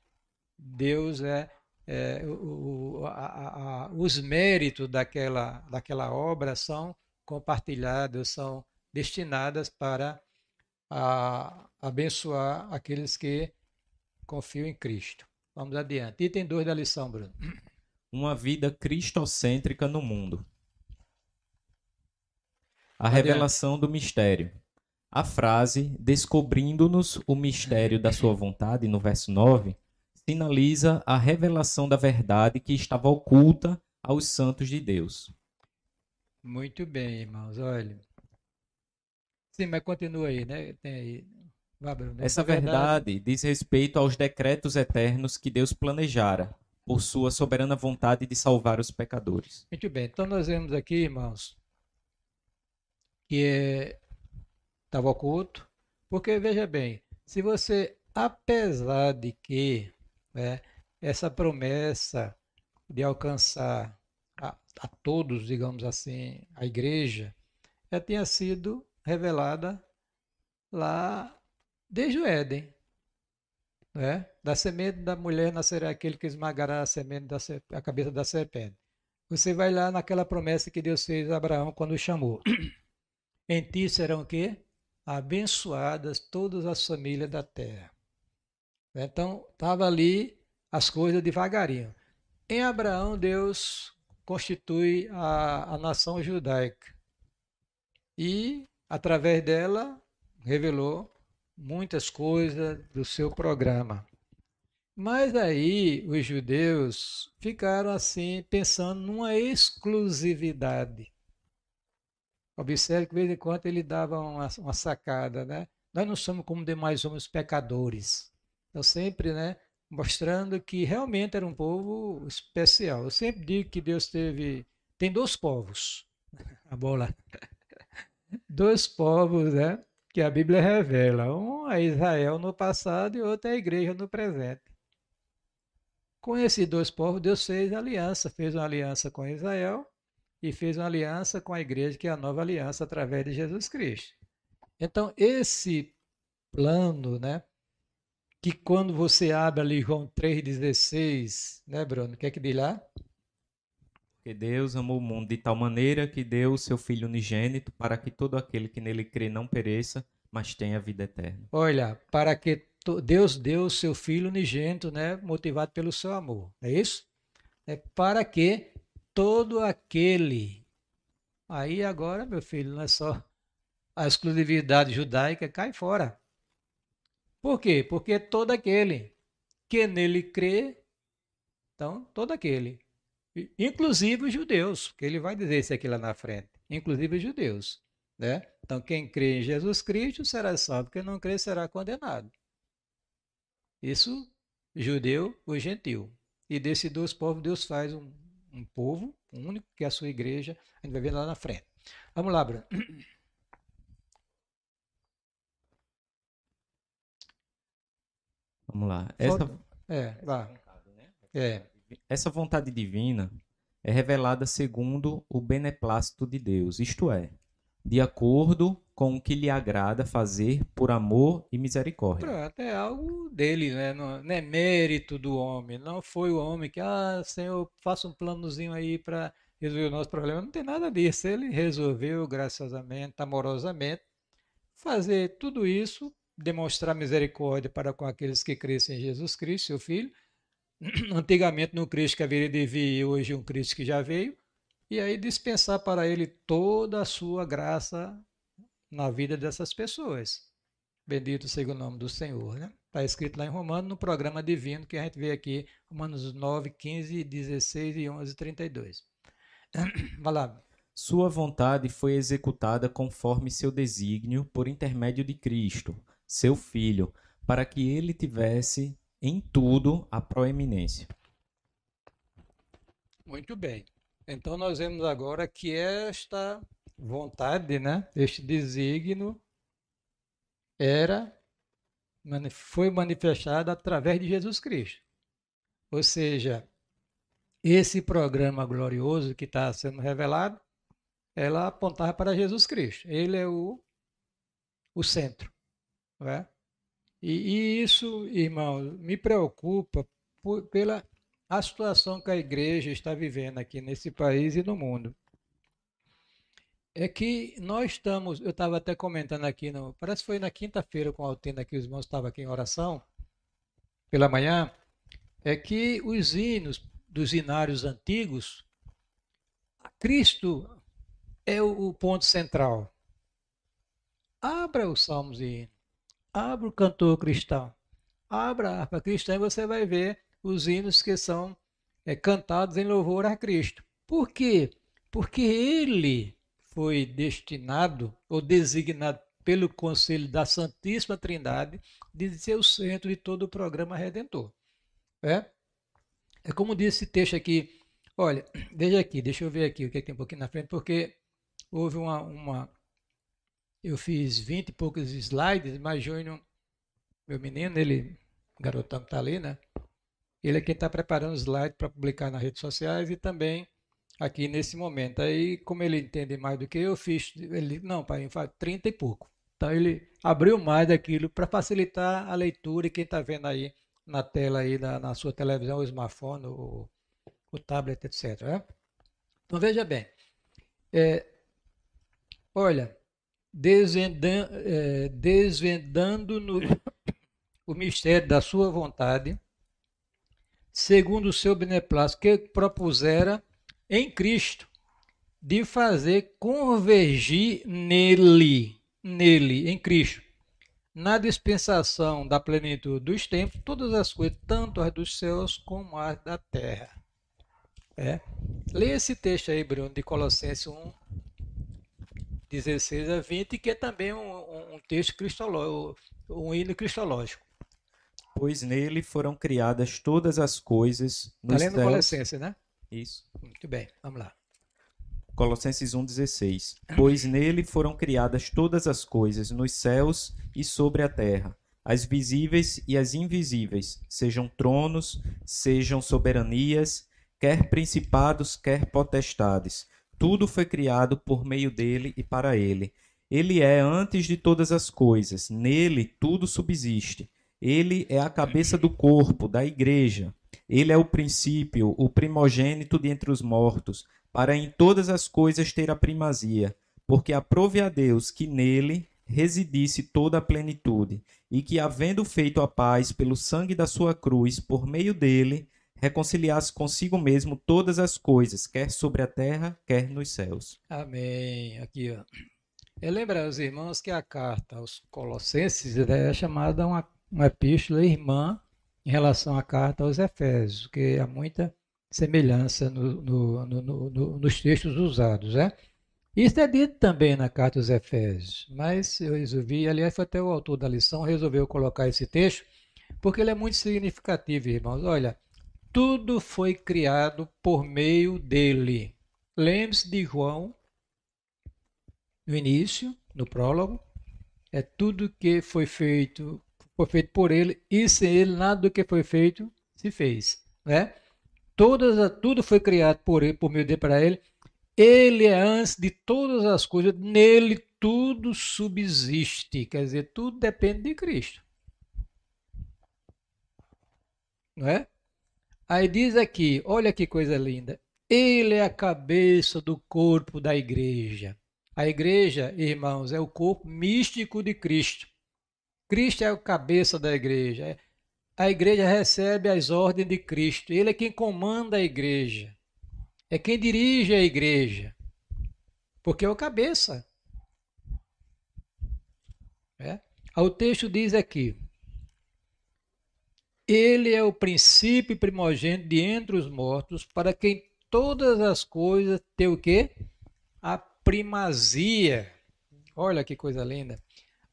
Deus é, é o, a, os méritos daquela, daquela obra são compartilhados, são destinadas para a, abençoar aqueles que confiam em Cristo. Vamos adiante. Item 2 da lição, Bruno. Uma vida cristocêntrica no mundo. A adiante. revelação do mistério. A frase descobrindo-nos o mistério da sua vontade, no verso 9, sinaliza a revelação da verdade que estava oculta aos santos de Deus. Muito bem, irmãos. Olha, Sim, mas continua aí, né? Tem aí. Essa verdade, diz respeito aos decretos eternos que Deus planejara por sua soberana vontade de salvar os pecadores. Muito bem. Então nós vemos aqui, irmãos, que estava oculto, porque veja bem, se você, apesar de que né, essa promessa de alcançar a, a todos, digamos assim, a igreja, já tinha sido revelada lá desde o Éden. Né? Da semente da mulher nascerá aquele que esmagará a semente da a cabeça da serpente. Você vai lá naquela promessa que Deus fez a Abraão quando o chamou. em ti serão o quê? Abençoadas todas as famílias da terra. Então, estava ali as coisas devagarinho. Em Abraão, Deus constitui a, a nação judaica. E, através dela, revelou muitas coisas do seu programa. Mas aí os judeus ficaram assim, pensando numa exclusividade. Observe que de vez em quando ele dava uma, uma sacada, né? Nós não somos como demais homens pecadores. Então, sempre, né? Mostrando que realmente era um povo especial. Eu sempre digo que Deus teve. Tem dois povos. A bola. Dois povos, né? Que a Bíblia revela. Um é Israel no passado e outro é a igreja no presente. Com esses dois povos, Deus fez aliança, fez uma aliança com Israel e fez uma aliança com a igreja, que é a nova aliança através de Jesus Cristo. Então, esse plano, né, que quando você abre ali João 3,16, né, Bruno, o que é que diz lá? Porque Deus amou o mundo de tal maneira que deu o seu Filho unigênito para que todo aquele que nele crê não pereça, mas tenha vida eterna. Olha, para que Deus deu o seu Filho unigênito, né, motivado pelo seu amor. É isso? É para que todo aquele. Aí agora, meu filho, não é só a exclusividade judaica, cai fora. Por quê? Porque todo aquele que nele crê, então, todo aquele. Inclusive os judeus, que ele vai dizer isso aqui lá na frente. Inclusive os judeus. Né? Então, quem crê em Jesus Cristo será salvo, quem não crê será condenado. Isso, judeu ou gentil. E desses dois povos, Deus faz um, um povo único, que é a sua igreja. A gente vai ver lá na frente. Vamos lá, Bruno. Vamos lá. Essa... É, lá. É. Essa vontade divina é revelada segundo o beneplácito de Deus, isto é, de acordo com o que lhe agrada fazer por amor e misericórdia. Pronto, é algo dele, né? não, não é mérito do homem. Não foi o homem que, ah, Senhor, faça um planozinho aí para resolver o nosso problema. Não tem nada disso. Ele resolveu graciosamente, amorosamente, fazer tudo isso, demonstrar misericórdia para com aqueles que crescem em Jesus Cristo, seu Filho. Antigamente no Cristo que haveria de vir, hoje um Cristo que já veio e aí dispensar para ele toda a sua graça na vida dessas pessoas. Bendito seja o nome do Senhor. Né? Está escrito lá em Romanos, no programa divino que a gente vê aqui, Romanos 9, 15, 16 e 11, 32. Vai lá. Sua vontade foi executada conforme seu desígnio por intermédio de Cristo, seu Filho, para que ele tivesse em tudo a proeminência. Muito bem. Então nós vemos agora que esta vontade, né, este desígnio era foi manifestado através de Jesus Cristo. Ou seja, esse programa glorioso que está sendo revelado, ela apontava para Jesus Cristo. Ele é o, o centro. Não é? e, e isso, irmão, me preocupa por, pela a situação que a igreja está vivendo aqui nesse país e no mundo. É que nós estamos, eu estava até comentando aqui, no, parece que foi na quinta-feira com a Altina que os irmãos estavam aqui em oração, pela manhã, é que os hinos dos hinários antigos, Cristo é o, o ponto central. Abra os salmos e hinos, abra o cantor cristão, abra a harpa cristã e você vai ver os hinos que são é, cantados em louvor a Cristo. Por quê? Porque ele foi destinado ou designado pelo Conselho da Santíssima Trindade de ser o centro de todo o programa redentor. É, é como diz esse texto aqui. Olha, veja aqui, deixa eu ver aqui o que, é que tem um pouquinho na frente, porque houve uma, uma. Eu fiz vinte e poucos slides, mas Júnior, meu menino, ele, garotão que está ali, né? Ele é quem está preparando o slide para publicar nas redes sociais e também aqui nesse momento. Aí, como ele entende mais do que eu, fiz. Ele não, pai, faz 30 e pouco. Então, ele abriu mais daquilo para facilitar a leitura e quem está vendo aí na tela, aí na, na sua televisão, o smartphone, o, o tablet, etc. Né? Então, veja bem. É, olha, desvendando, é, desvendando no, o mistério da sua vontade, segundo o seu beneplácito, que propusera em Cristo, de fazer convergir nele, nele, em Cristo, na dispensação da plenitude dos tempos, todas as coisas, tanto as dos céus como as da terra. É. Leia esse texto aí, Bruno, de Colossenses 1, 16 a 20, que é também um, um texto cristológico, um hino cristológico. Pois nele foram criadas todas as coisas nos Está lendo céus... Colossenses, né? Isso. Muito bem, vamos lá. Colossenses 1,16 Pois nele foram criadas todas as coisas, nos céus e sobre a terra, as visíveis e as invisíveis, sejam tronos, sejam soberanias, quer principados, quer potestades. Tudo foi criado por meio dele e para ele. Ele é antes de todas as coisas, nele tudo subsiste. Ele é a cabeça do corpo, da igreja. Ele é o princípio, o primogênito de entre os mortos, para em todas as coisas ter a primazia, porque aprove a Deus que nele residisse toda a plenitude, e que, havendo feito a paz pelo sangue da sua cruz, por meio dele, reconciliasse consigo mesmo todas as coisas, quer sobre a terra, quer nos céus. Amém. Aqui, ó. Eu lembro aos irmãos que a carta aos Colossenses é chamada uma, uma epístola irmã em relação à carta aos Efésios, que há muita semelhança no, no, no, nos textos usados. Né? Isso é dito também na carta aos Efésios, mas eu resolvi, aliás, foi até o autor da lição, resolveu colocar esse texto, porque ele é muito significativo, irmãos. Olha, tudo foi criado por meio dele. Lembre-se de João, no início, no prólogo, é tudo que foi feito, foi feito por ele, e sem ele nada do que foi feito se fez. Né? Todas, tudo foi criado por ele, por meio dele para ele. Ele é antes de todas as coisas, nele tudo subsiste. Quer dizer, tudo depende de Cristo. Não é? Aí diz aqui, olha que coisa linda. Ele é a cabeça do corpo da igreja. A igreja, irmãos, é o corpo místico de Cristo. Cristo é a cabeça da igreja a igreja recebe as ordens de Cristo. Ele é quem comanda a igreja. É quem dirige a igreja. Porque é o cabeça. É? O texto diz aqui: Ele é o princípio primogênito de entre os mortos, para quem todas as coisas têm o quê? A primazia. Olha que coisa linda.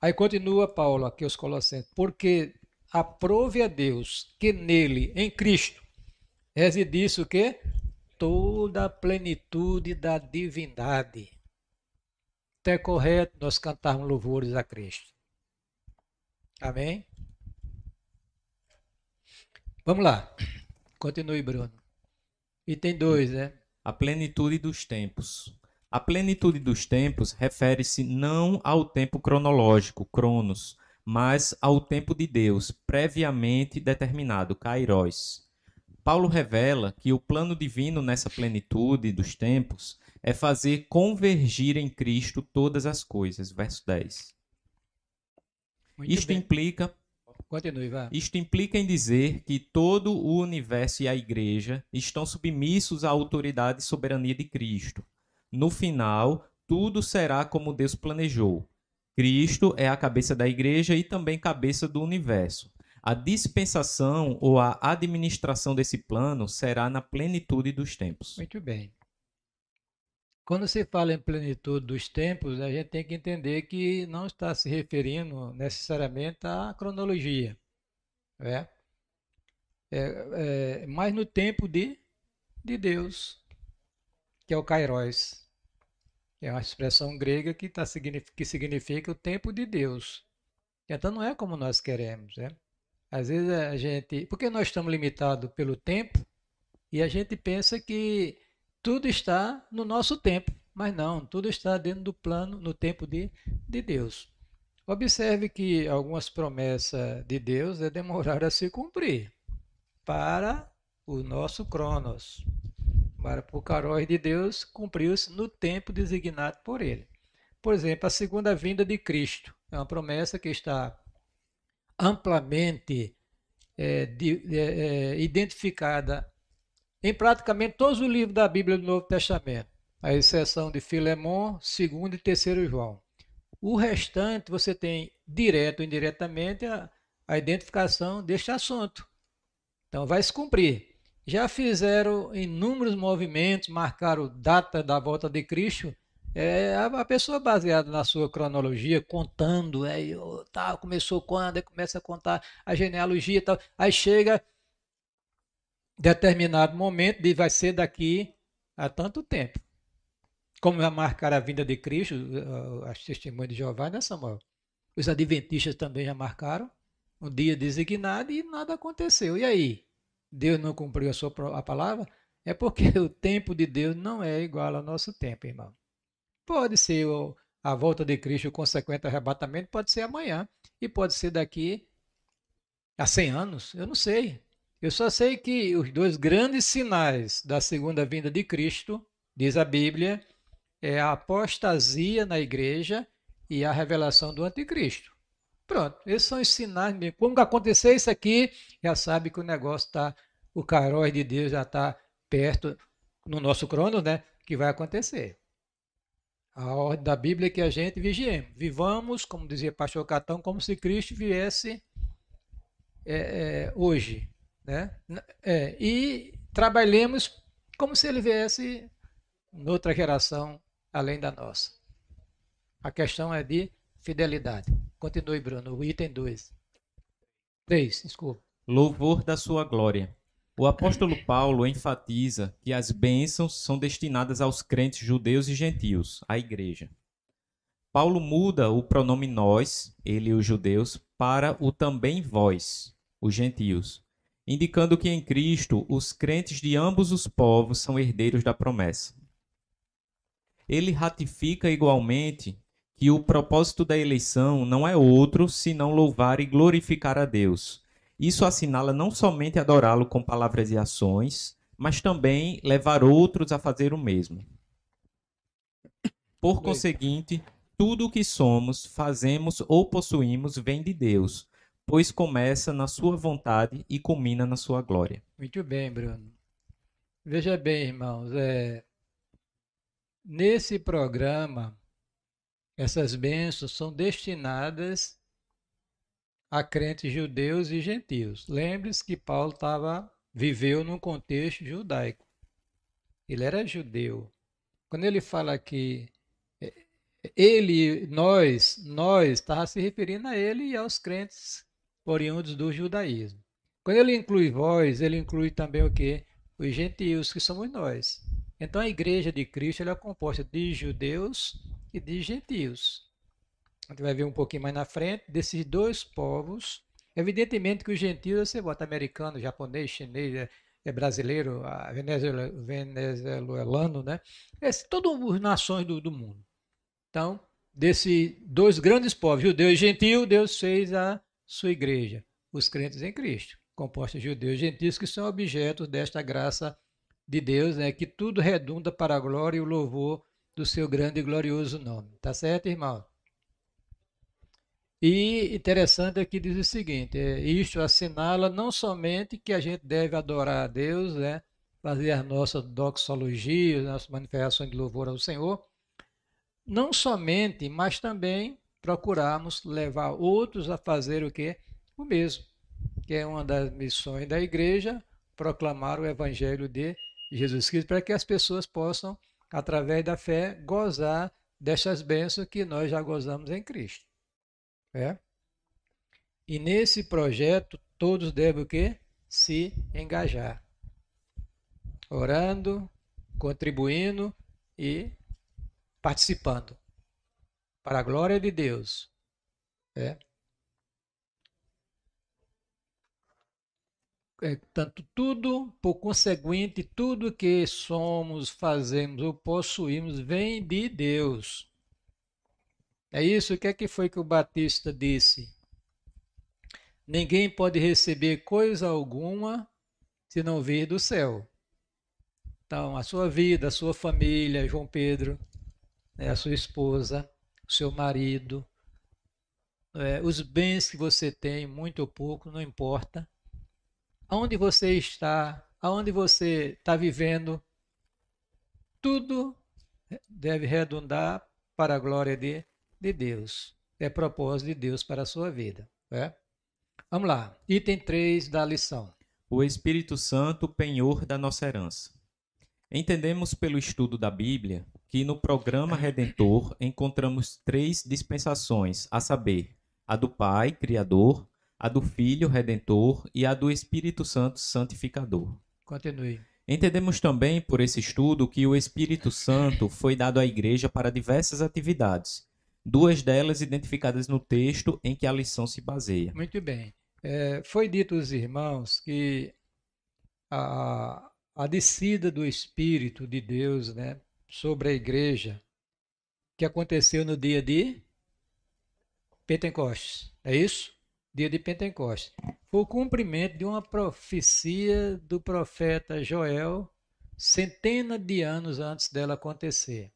Aí continua Paulo aqui os Colossenses, porque aprove a Deus que nele, em Cristo, residisse o quê? Toda a plenitude da divindade. Então é correto nós cantarmos louvores a Cristo. Amém? Vamos lá. Continue, Bruno. Item 2, né? A plenitude dos tempos. A plenitude dos tempos refere-se não ao tempo cronológico, cronos, mas ao tempo de Deus, previamente determinado, Kairos. Paulo revela que o plano divino nessa plenitude dos tempos é fazer convergir em Cristo todas as coisas. Verso 10. Muito Isto bem. implica Continue, vá. Isto implica em dizer que todo o universo e a igreja estão submissos à autoridade e soberania de Cristo. No final, tudo será como Deus planejou. Cristo é a cabeça da igreja e também cabeça do universo. A dispensação ou a administração desse plano será na plenitude dos tempos. Muito bem. Quando se fala em plenitude dos tempos, a gente tem que entender que não está se referindo necessariamente à cronologia. É, é, é mas no tempo de, de Deus, que é o Kairos é uma expressão grega que, tá, que significa o tempo de Deus. Então não é como nós queremos. Né? Às vezes a gente. Porque nós estamos limitados pelo tempo e a gente pensa que tudo está no nosso tempo. Mas não, tudo está dentro do plano, no tempo de, de Deus. Observe que algumas promessas de Deus é demorar a se cumprir para o nosso Cronos para o caróis de Deus cumpriu-se no tempo designado por ele. Por exemplo, a segunda vinda de Cristo é uma promessa que está amplamente é, de, é, é, identificada em praticamente todos os livros da Bíblia do Novo Testamento, à exceção de Filemão, 2 e 3 João. O restante você tem, direto ou indiretamente, a, a identificação deste assunto. Então vai se cumprir. Já fizeram inúmeros movimentos, marcaram data da volta de Cristo. É, a pessoa baseada na sua cronologia, contando, é, tá, começou quando, aí começa a contar a genealogia e tal. Aí chega determinado momento de vai ser daqui a tanto tempo. Como vai marcar a vinda de Cristo, as testemunhas de Jeová, né, Samuel? Os adventistas também já marcaram um dia designado e nada aconteceu. E aí? Deus não cumpriu a sua a palavra? É porque o tempo de Deus não é igual ao nosso tempo, irmão. Pode ser a volta de Cristo, o consequente arrebatamento, pode ser amanhã. E pode ser daqui a 100 anos, eu não sei. Eu só sei que os dois grandes sinais da segunda vinda de Cristo, diz a Bíblia, é a apostasia na igreja e a revelação do anticristo. Pronto, esses são os sinais mesmo. Quando acontecer isso aqui, já sabe que o negócio está, o carói de Deus já está perto, no nosso crono, né? Que vai acontecer. A ordem da Bíblia é que a gente vigiemos. Vivamos, como dizia pastor Catão, como se Cristo viesse é, é, hoje. Né? É, e trabalhemos como se ele viesse noutra geração além da nossa. A questão é de fidelidade. Continue, Bruno. O item 2. 3, desculpa. Louvor da sua glória. O apóstolo Paulo enfatiza que as bênçãos são destinadas aos crentes judeus e gentios, à igreja. Paulo muda o pronome nós, ele e os judeus, para o também vós, os gentios, indicando que em Cristo os crentes de ambos os povos são herdeiros da promessa. Ele ratifica igualmente que o propósito da eleição não é outro senão louvar e glorificar a Deus. Isso assinala não somente adorá-lo com palavras e ações, mas também levar outros a fazer o mesmo. Por conseguinte, tudo o que somos, fazemos ou possuímos vem de Deus, pois começa na sua vontade e culmina na sua glória. Muito bem, Bruno. Veja bem, irmãos, é... nesse programa essas bênçãos são destinadas a crentes judeus e gentios. Lembre-se que Paulo estava viveu num contexto judaico. Ele era judeu. Quando ele fala que é, ele, nós, nós, estava se referindo a ele e aos crentes oriundos do judaísmo. Quando ele inclui vós, ele inclui também o que? Os gentios, que somos nós. Então a igreja de Cristo é composta de judeus e de gentios. A gente vai ver um pouquinho mais na frente desses dois povos. Evidentemente que os gentios você bota americano, japonês, chinês, é, é brasileiro, venezuelano, né? Esse, todas as nações do, do mundo. Então, desses dois grandes povos, judeu e gentil, Deus fez a sua igreja, os crentes em Cristo, compostos de judeus e gentios, que são objetos desta graça de Deus, né? que tudo redunda para a glória e o louvor do seu grande e glorioso nome. Tá certo, irmão? E interessante aqui diz o seguinte: é, isto assinala não somente que a gente deve adorar a Deus, né, fazer as nossas doxologias, nossas manifestações de louvor ao Senhor, não somente, mas também procurarmos levar outros a fazer o que? O mesmo, que é uma das missões da igreja, proclamar o evangelho de Jesus Cristo, para que as pessoas possam através da fé, gozar destas bênçãos que nós já gozamos em Cristo. É? E nesse projeto, todos devem o quê? Se engajar. Orando, contribuindo e participando. Para a glória de Deus. É? É, tanto tudo, por conseguinte, tudo que somos, fazemos ou possuímos vem de Deus. É isso, o que é que foi que o Batista disse? Ninguém pode receber coisa alguma se não vir do céu. Então, a sua vida, a sua família, João Pedro, né, a sua esposa, o seu marido, é, os bens que você tem, muito ou pouco, não importa. Aonde você está, aonde você está vivendo, tudo deve redundar para a glória de, de Deus. É propósito de Deus para a sua vida. É? Vamos lá, item 3 da lição. O Espírito Santo, penhor da nossa herança. Entendemos pelo estudo da Bíblia que no programa Redentor encontramos três dispensações, a saber, a do Pai, Criador, a do Filho, Redentor e a do Espírito Santo, Santificador. Continue. Entendemos também por esse estudo que o Espírito Santo foi dado à Igreja para diversas atividades, duas delas identificadas no texto em que a lição se baseia. Muito bem. É, foi dito aos irmãos que a, a descida do Espírito de Deus né, sobre a igreja, que aconteceu no dia de Pentecostes. É isso? Dia de Pentecostes. Foi o cumprimento de uma profecia do profeta Joel, centenas de anos antes dela acontecer.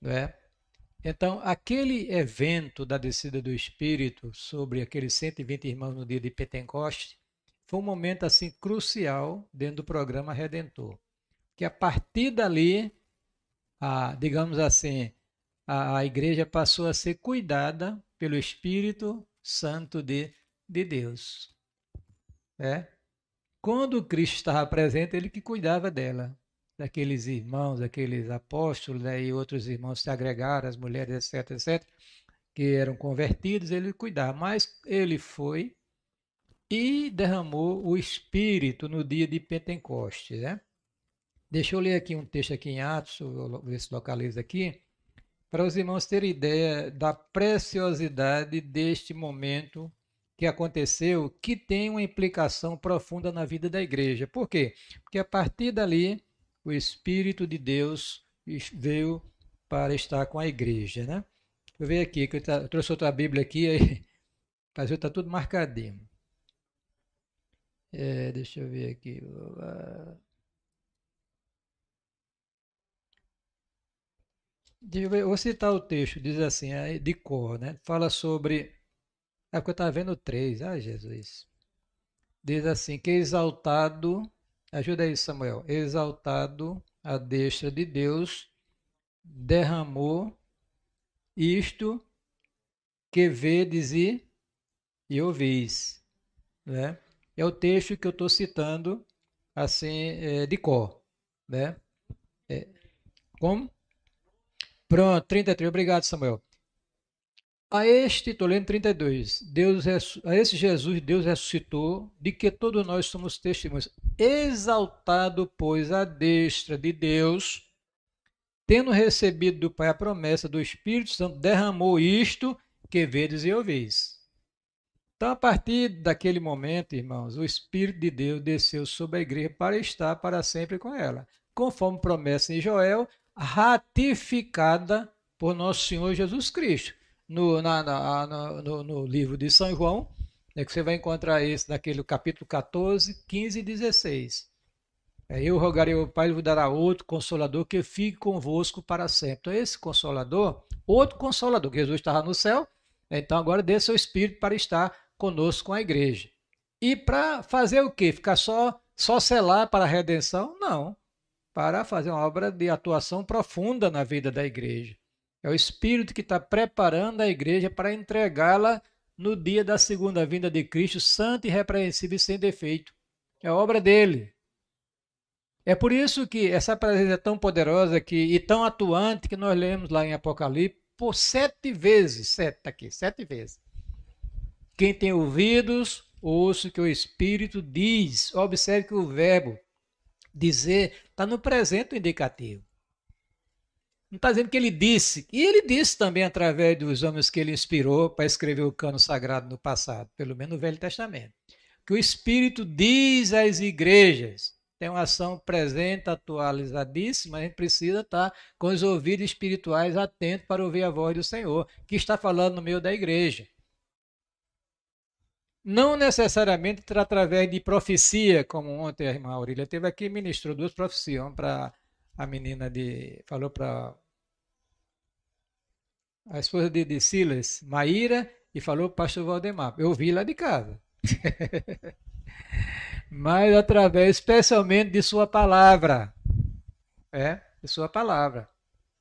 Não é? Então, aquele evento da descida do Espírito sobre aqueles 120 irmãos no dia de Pentecostes foi um momento assim crucial dentro do programa Redentor. Que a partir dali, a, digamos assim, a, a igreja passou a ser cuidada pelo Espírito Santo de, de Deus. É? Quando Cristo estava presente, ele que cuidava dela, daqueles irmãos, daqueles apóstolos, né, e outros irmãos se agregaram, as mulheres, etc, etc, que eram convertidos, ele cuidava. Mas ele foi e derramou o Espírito no dia de Pentecostes. Né? Deixa eu ler aqui um texto aqui em Atos, vou ver se localiza aqui para os irmãos terem ideia da preciosidade deste momento que aconteceu, que tem uma implicação profunda na vida da igreja. Por quê? Porque a partir dali o Espírito de Deus veio para estar com a igreja, né? Eu ver aqui, que eu trouxe outra Bíblia aqui, aí, mas está tudo marcadinho. É, deixa eu ver aqui. Eu vou citar o texto, diz assim, de cor, né? Fala sobre. É porque eu estava vendo três, ah, Jesus. Diz assim: que exaltado, ajuda aí, Samuel, exaltado a destra de Deus, derramou isto que vedes e, e ouvis. Né? É o texto que eu estou citando, assim, é, de cor. Né? É, como? Pronto, 33. Obrigado, Samuel. A este, estou lendo 32. Deus, a esse Jesus, Deus ressuscitou, de que todos nós somos testemunhas. Exaltado, pois, a destra de Deus, tendo recebido do Pai a promessa do Espírito Santo, derramou isto que vedes e ouvis. Então, a partir daquele momento, irmãos, o Espírito de Deus desceu sobre a igreja para estar para sempre com ela. Conforme promessa em Joel, ratificada por nosso Senhor Jesus Cristo. No, na, na, no, no, livro de São João, é que você vai encontrar isso naquele capítulo 14, 15 e 16. É, eu rogarei ao Pai, vos dará outro consolador que fique convosco para sempre. Então, esse consolador, outro consolador, que Jesus estava no céu, então agora dê seu Espírito para estar conosco com a igreja. E para fazer o quê? Ficar só, só selar para a redenção? Não para fazer uma obra de atuação profunda na vida da igreja. É o Espírito que está preparando a igreja para entregá-la no dia da segunda vinda de Cristo, santo, irrepreensível e sem defeito. É obra dele. É por isso que essa presença é tão poderosa que, e tão atuante que nós lemos lá em Apocalipse por sete vezes. Sete, aqui, sete vezes. Quem tem ouvidos, ouça o que o Espírito diz. Observe que o verbo dizer, está no presente o indicativo. Não está dizendo que ele disse. E ele disse também através dos homens que ele inspirou para escrever o cano sagrado no passado, pelo menos no Velho Testamento. Que o Espírito diz às igrejas. Tem uma ação presente, atualizadíssima, a gente precisa estar com os ouvidos espirituais atentos para ouvir a voz do Senhor, que está falando no meio da igreja. Não necessariamente através de profecia, como ontem a irmã Aurília teve aqui ministrou duas profecias. para a menina de. falou para a esposa de, de Silas, Maíra, e falou para o pastor Valdemar. Eu vi lá de casa. Mas através especialmente de sua palavra. É, de sua palavra.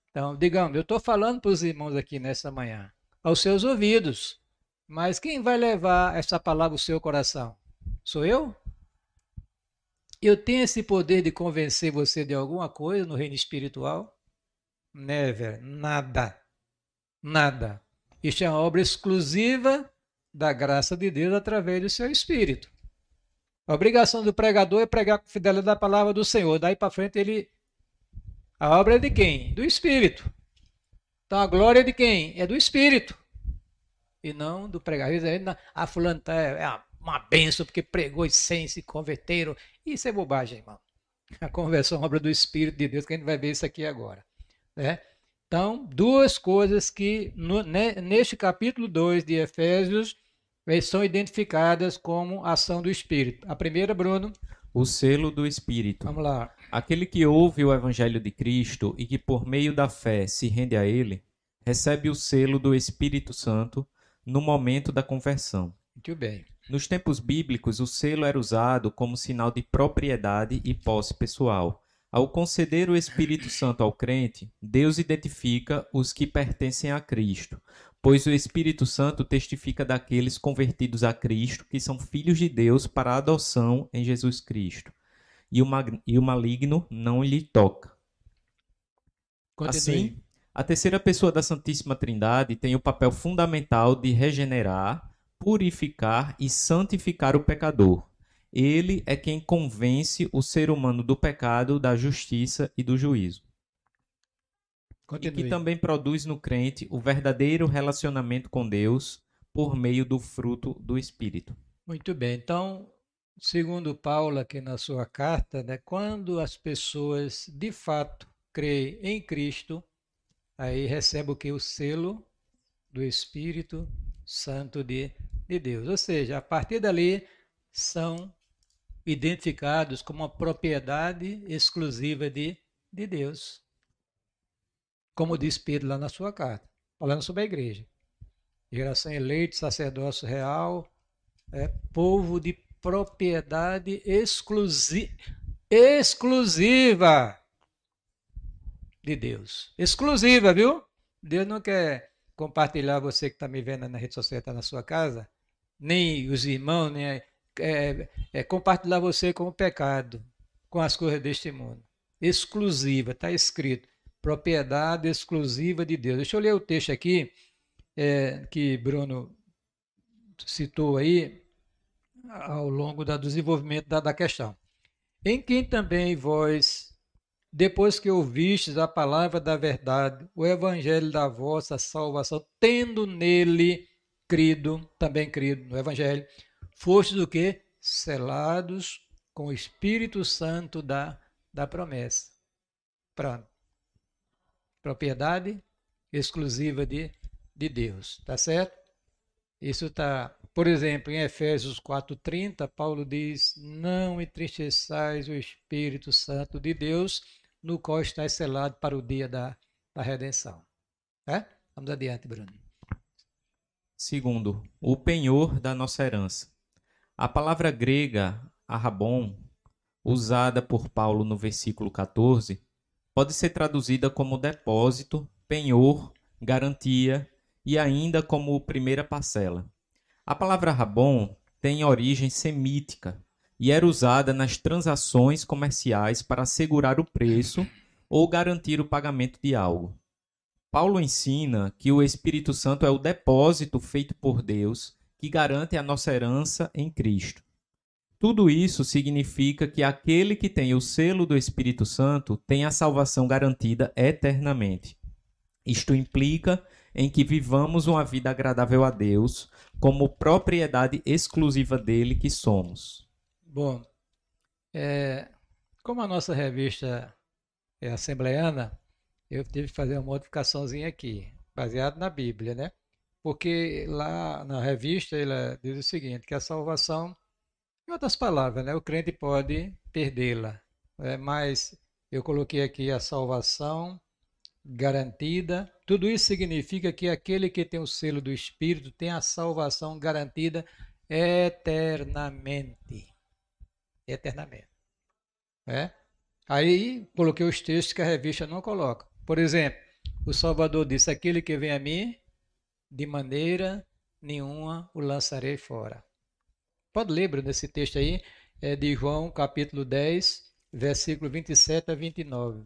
Então, digamos, eu estou falando para os irmãos aqui nessa manhã, aos seus ouvidos. Mas quem vai levar essa palavra ao seu coração? Sou eu? Eu tenho esse poder de convencer você de alguma coisa no reino espiritual? Never, nada. Nada. Isto é uma obra exclusiva da graça de Deus através do seu espírito. A obrigação do pregador é pregar com fidelidade a palavra do Senhor. Daí para frente ele a obra é de quem? Do espírito. Então a glória é de quem? É do espírito. E não do pregador. A ah, fulano tá, é uma benção porque pregou e sem se converteram. Isso é bobagem, irmão. A conversão é obra do Espírito de Deus, que a gente vai ver isso aqui agora. Né? Então, duas coisas que no, né, neste capítulo 2 de Efésios são identificadas como ação do Espírito. A primeira, Bruno. O selo do Espírito. Vamos lá. Aquele que ouve o Evangelho de Cristo e que por meio da fé se rende a ele, recebe o selo do Espírito Santo no momento da conversão. Muito bem. Nos tempos bíblicos, o selo era usado como sinal de propriedade e posse pessoal ao conceder o Espírito Santo ao crente, Deus identifica os que pertencem a Cristo, pois o Espírito Santo testifica daqueles convertidos a Cristo que são filhos de Deus para a adoção em Jesus Cristo. E o, e o maligno não lhe toca. Continue. Assim, a terceira pessoa da Santíssima Trindade tem o papel fundamental de regenerar, purificar e santificar o pecador ele é quem convence o ser humano do pecado, da justiça e do juízo. Continue. E que também produz no crente o verdadeiro relacionamento com Deus por meio do fruto do Espírito. Muito bem. Então, segundo Paulo aqui na sua carta, né, quando as pessoas de fato creem em Cristo, aí recebe o que? O selo do Espírito Santo de, de Deus. Ou seja, a partir dali são identificados como uma propriedade exclusiva de, de Deus. Como diz Pedro lá na sua carta, falando sobre a igreja. Geração eleita, sacerdócio real, é, povo de propriedade exclusi exclusiva de Deus. Exclusiva, viu? Deus não quer compartilhar você que está me vendo na rede social, está na sua casa, nem os irmãos, nem é, é, compartilhar você com o pecado, com as coisas deste mundo. Exclusiva, está escrito. Propriedade exclusiva de Deus. Deixa eu ler o texto aqui é, que Bruno citou aí ao longo do desenvolvimento da, da questão. Em quem também vós, depois que ouvistes a palavra da verdade, o evangelho da vossa salvação, tendo nele crido, também crido no evangelho, fostes o que? Selados com o Espírito Santo da, da promessa. Pronto. Propriedade exclusiva de, de Deus, tá certo? Isso está, por exemplo, em Efésios 4:30, Paulo diz: "Não entristeçais o Espírito Santo de Deus, no qual está selado para o dia da, da redenção." É? Vamos adiante, Bruno. Segundo, o penhor da nossa herança. A palavra grega arrabon, usada por Paulo no versículo 14, pode ser traduzida como depósito, penhor, garantia e ainda como primeira parcela. A palavra rabon tem origem semítica e era usada nas transações comerciais para assegurar o preço ou garantir o pagamento de algo. Paulo ensina que o Espírito Santo é o depósito feito por Deus que garante a nossa herança em Cristo. Tudo isso significa que aquele que tem o selo do Espírito Santo tem a salvação garantida eternamente. Isto implica em que vivamos uma vida agradável a Deus, como propriedade exclusiva dele que somos. Bom, é, como a nossa revista é assembleana, eu tive que fazer uma modificaçãozinha aqui, baseado na Bíblia, né? Porque lá na revista ele diz o seguinte, que a salvação, em outras palavras, né, o crente pode perdê-la, né, mas eu coloquei aqui a salvação garantida, Tudo isso significa que aquele que tem o selo do Espírito tem a salvação garantida eternamente. Eternamente. É? Aí coloquei os textos que a revista não coloca. Por exemplo, o Salvador disse: Aquele que vem a mim, de maneira nenhuma o lançarei fora. Pode ler, Bruno, esse texto aí, é de João, capítulo 10, versículo 27 a 29.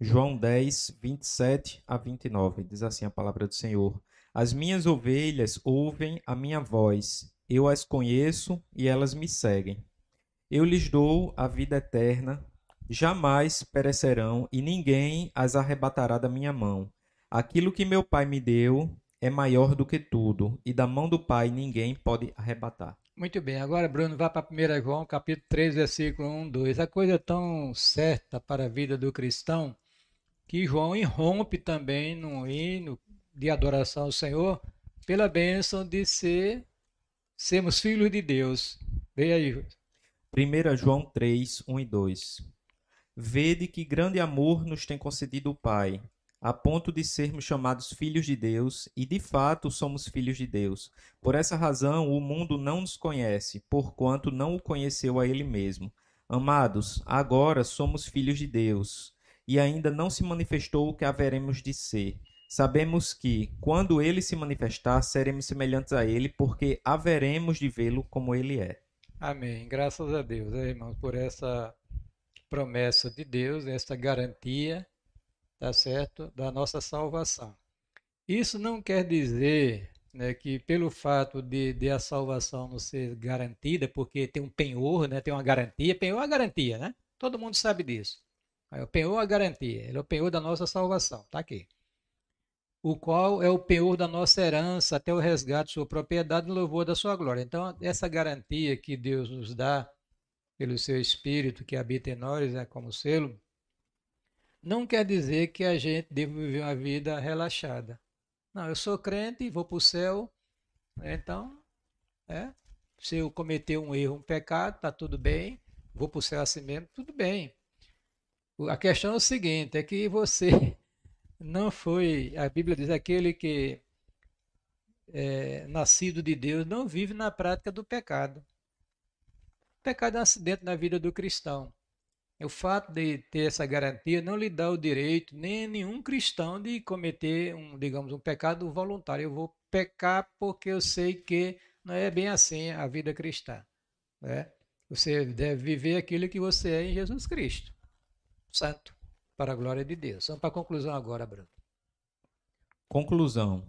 João 10, 27 a 29, diz assim a palavra do Senhor: As minhas ovelhas ouvem a minha voz, eu as conheço e elas me seguem. Eu lhes dou a vida eterna, jamais perecerão e ninguém as arrebatará da minha mão. Aquilo que meu Pai me deu é maior do que tudo, e da mão do Pai ninguém pode arrebatar. Muito bem, agora Bruno, vá para 1 João, capítulo 3, versículo 1, 2. A coisa é tão certa para a vida do cristão que João irrompe também no hino de adoração ao Senhor pela bênção de ser sermos filhos de Deus. Veja aí. 1 João 3, 1 e 2. Vede que grande amor nos tem concedido o Pai, a ponto de sermos chamados filhos de Deus, e de fato somos filhos de Deus. Por essa razão, o mundo não nos conhece, porquanto não o conheceu a Ele mesmo. Amados, agora somos filhos de Deus, e ainda não se manifestou o que haveremos de ser. Sabemos que, quando ele se manifestar, seremos semelhantes a ele, porque haveremos de vê-lo como ele é. Amém. Graças a Deus, né, irmãos, por essa promessa de Deus, esta garantia, tá certo, da nossa salvação. Isso não quer dizer né, que pelo fato de, de, a salvação não ser garantida, porque tem um penhor, né, tem uma garantia, penhor é garantia, né? Todo mundo sabe disso. O penhor é a garantia, ele é o penhor da nossa salvação, tá aqui. O qual é o penhor da nossa herança até o resgate de sua propriedade no louvor da sua glória. Então, essa garantia que Deus nos dá pelo seu Espírito que habita em nós, né, como selo, não quer dizer que a gente deve viver uma vida relaxada. Não, eu sou crente, vou para o céu, então, é, se eu cometer um erro, um pecado, tá tudo bem, vou para o céu assim mesmo, tudo bem. A questão é o seguinte, é que você não foi, a Bíblia diz, aquele que é nascido de Deus não vive na prática do pecado pecado é um acidente na vida do cristão. O fato de ter essa garantia não lhe dá o direito, nem nenhum cristão, de cometer um, digamos, um pecado voluntário. Eu vou pecar porque eu sei que não é bem assim a vida cristã. Né? Você deve viver aquilo que você é em Jesus Cristo. Santo, para a glória de Deus. Vamos para a conclusão agora, Bruno. Conclusão.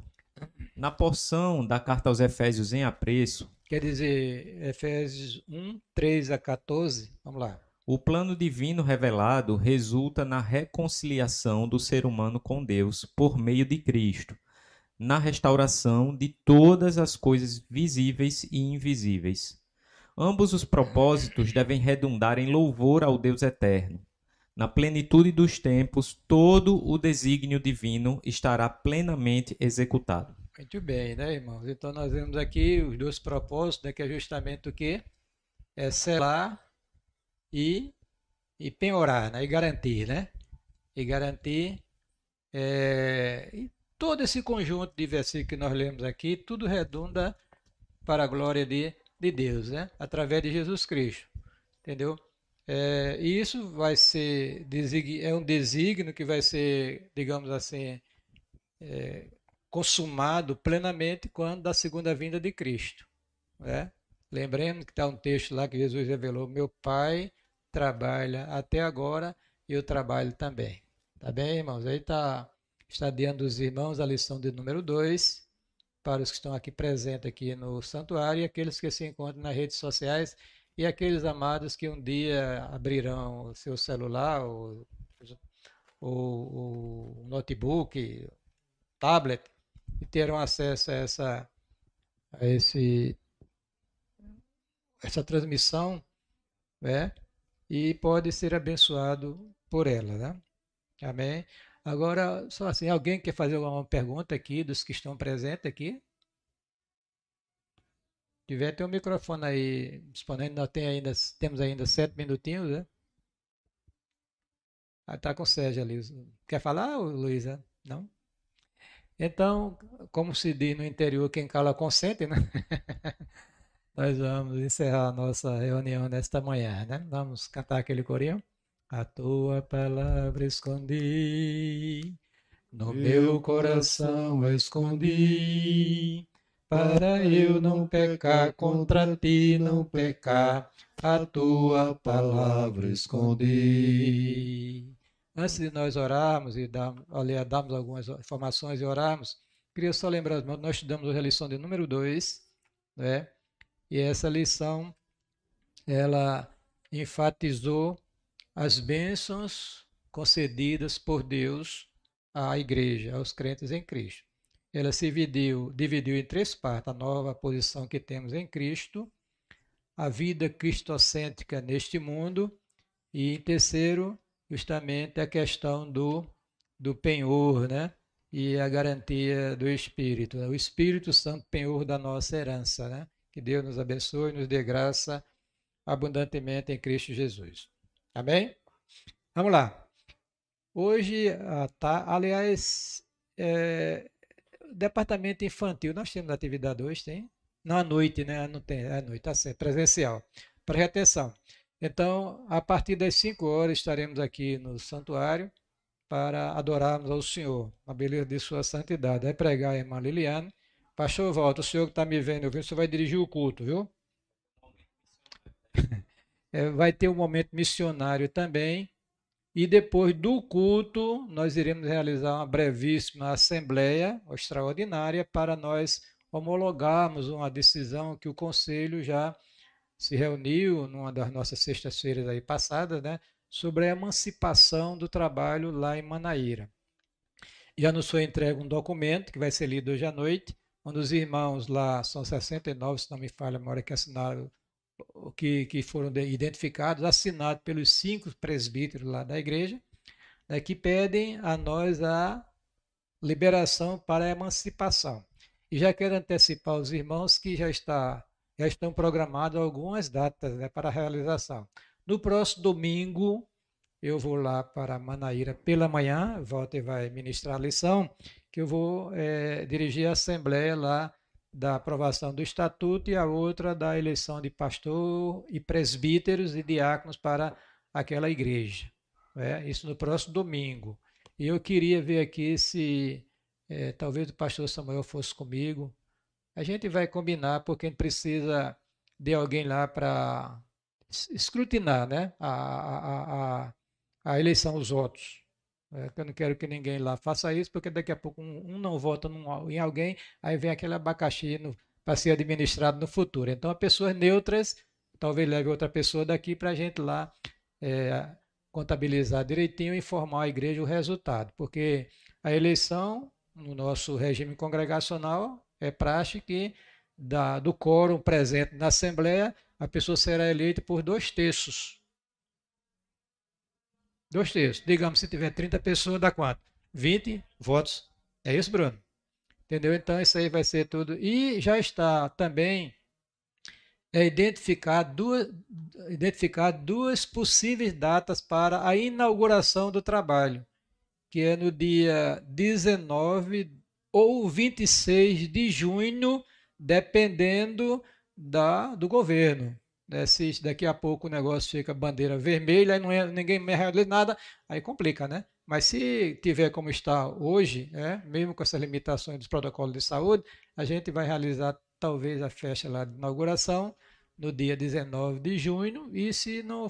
Na porção da carta aos Efésios em apreço, Quer dizer, Efésios 1, 3 a 14. Vamos lá. O plano divino revelado resulta na reconciliação do ser humano com Deus por meio de Cristo, na restauração de todas as coisas visíveis e invisíveis. Ambos os propósitos devem redundar em louvor ao Deus eterno. Na plenitude dos tempos, todo o desígnio divino estará plenamente executado. Muito bem, né, irmãos? Então nós vemos aqui os dois propósitos, né, que é justamente o que? É selar e, e penhorar, né? E garantir, né? E garantir. É, e todo esse conjunto de versículos que nós lemos aqui, tudo redunda para a glória de, de Deus, né? Através de Jesus Cristo. Entendeu? É, e isso vai ser é um desígnio que vai ser, digamos assim, é, consumado plenamente quando da segunda vinda de Cristo. Né? Que está um texto lá que Jesus revelou: Meu Pai trabalha até agora e eu trabalho também. Tá bem, irmãos? Aí está está diante dos irmãos a lição de número 2, para os que estão aqui presentes aqui no santuário e aqueles que se encontram nas redes sociais e aqueles amados que um dia abrirão o seu celular, o, notebook, tablet e terão acesso a essa, a esse, essa transmissão, né? E pode ser abençoado por ela, né? Amém? Agora, só assim, alguém quer fazer uma pergunta aqui dos que estão presentes aqui? Tiver, tem um microfone aí disponível, nós tem ainda, temos ainda sete minutinhos, né? Está com o Sérgio ali. Quer falar, Luísa? Não? Então, como se diz no interior, quem cala consente, né? Nós vamos encerrar a nossa reunião nesta manhã, né? Vamos cantar aquele corinho? A tua palavra escondi, no meu coração escondi, para eu não pecar contra ti, não pecar, a tua palavra escondi. Antes de nós orarmos e dar, darmos algumas informações e orarmos, queria só lembrar, nós estudamos a lição de número 2, né? E essa lição, ela enfatizou as bênçãos concedidas por Deus à igreja, aos crentes em Cristo. Ela se dividiu, dividiu em três partes: a nova posição que temos em Cristo, a vida cristocêntrica neste mundo e, em terceiro, justamente a questão do, do penhor, né? E a garantia do Espírito, né? o Espírito Santo penhor da nossa herança, né? Que Deus nos abençoe e nos dê graça abundantemente em Cristo Jesus. Amém? Vamos lá. Hoje, tá, aliás, é, departamento infantil, nós temos atividade hoje, tem? Não à noite, né? Não tem, é à noite, tá certo, presencial. Preste atenção. Então, a partir das 5 horas estaremos aqui no santuário para adorarmos ao Senhor, a beleza de sua santidade. Vai pregar a irmã Liliane. Pastor Volta, o senhor que está me vendo, ouvindo, o senhor vai dirigir o culto, viu? É, vai ter um momento missionário também. E depois do culto, nós iremos realizar uma brevíssima assembleia extraordinária para nós homologarmos uma decisão que o conselho já se reuniu numa das nossas sextas-feiras aí passadas, né, sobre a emancipação do trabalho lá em Manaíra. Já nos foi entregue um documento que vai ser lido hoje à noite, onde os irmãos lá, são 69, se não me falha a memória, que assinaram, que, que foram identificados, assinados pelos cinco presbíteros lá da igreja, né, que pedem a nós a liberação para a emancipação. E já quero antecipar os irmãos que já está já estão programadas algumas datas né, para a realização. No próximo domingo, eu vou lá para Manaíra pela manhã, Walter vai ministrar a lição, que eu vou é, dirigir a assembleia lá da aprovação do estatuto e a outra da eleição de pastor e presbíteros e diáconos para aquela igreja. É, isso no próximo domingo. E eu queria ver aqui se é, talvez o pastor Samuel fosse comigo, a gente vai combinar porque a gente precisa de alguém lá para escrutinar né? a, a, a, a eleição dos votos. É, eu não quero que ninguém lá faça isso, porque daqui a pouco um, um não vota num, em alguém, aí vem aquele abacaxi para ser administrado no futuro. Então, as pessoas neutras, talvez leve outra pessoa daqui para a gente lá é, contabilizar direitinho e informar a igreja o resultado. Porque a eleição, no nosso regime congregacional, é praxe que da, do quórum presente na Assembleia, a pessoa será eleita por dois terços. Dois terços. Digamos, se tiver 30 pessoas, dá quanto? 20 votos. É isso, Bruno? Entendeu? Então, isso aí vai ser tudo. E já está também é identificar duas, identificar duas possíveis datas para a inauguração do trabalho, que é no dia 19 ou 26 de junho, dependendo da, do governo. Né? Se daqui a pouco o negócio fica bandeira vermelha, não é, ninguém me realiza nada, aí complica, né? Mas se tiver como está hoje, né? mesmo com essas limitações dos protocolos de saúde, a gente vai realizar talvez a festa lá de inauguração no dia 19 de junho, e se não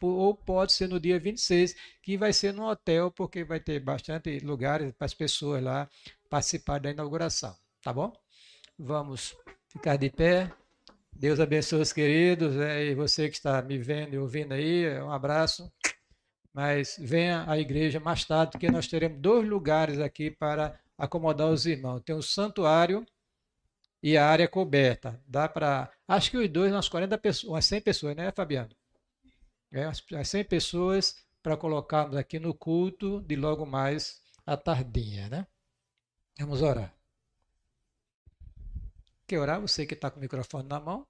ou pode ser no dia 26, que vai ser no hotel, porque vai ter bastante lugares para as pessoas lá participar da inauguração, tá bom? Vamos ficar de pé. Deus abençoe os queridos, né? e você que está me vendo e ouvindo aí, um abraço. Mas venha à igreja mais tarde, porque nós teremos dois lugares aqui para acomodar os irmãos. Tem o santuário e a área coberta. Dá para. Acho que os dois, umas 40 pessoas, umas 100 pessoas, né, Fabiano? É, umas 100 pessoas para colocarmos aqui no culto de logo mais à tardinha, né? Vamos orar. Orar? Você que está com o microfone na mão.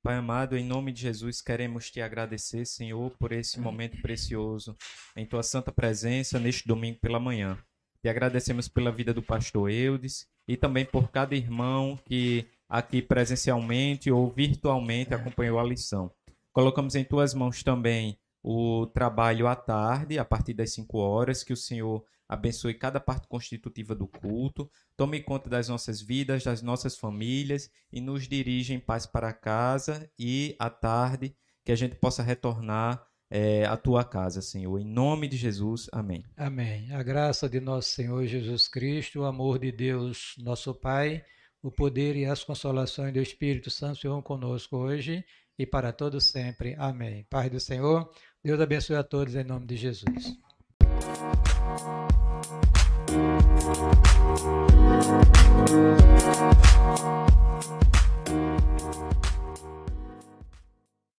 Pai amado, em nome de Jesus, queremos te agradecer, Senhor, por esse momento precioso em tua santa presença neste domingo pela manhã. Te agradecemos pela vida do pastor Eudes e também por cada irmão que aqui presencialmente ou virtualmente acompanhou a lição. Colocamos em tuas mãos também o trabalho à tarde, a partir das 5 horas, que o Senhor abençoe cada parte constitutiva do culto, tome conta das nossas vidas, das nossas famílias e nos dirija em paz para casa e à tarde que a gente possa retornar é, à tua casa, Senhor. Em nome de Jesus, amém. Amém. A graça de nosso Senhor Jesus Cristo, o amor de Deus, nosso Pai, o poder e as consolações do Espírito Santo sejam conosco hoje e para todos sempre. Amém. Pai do Senhor, Deus abençoe a todos em nome de Jesus.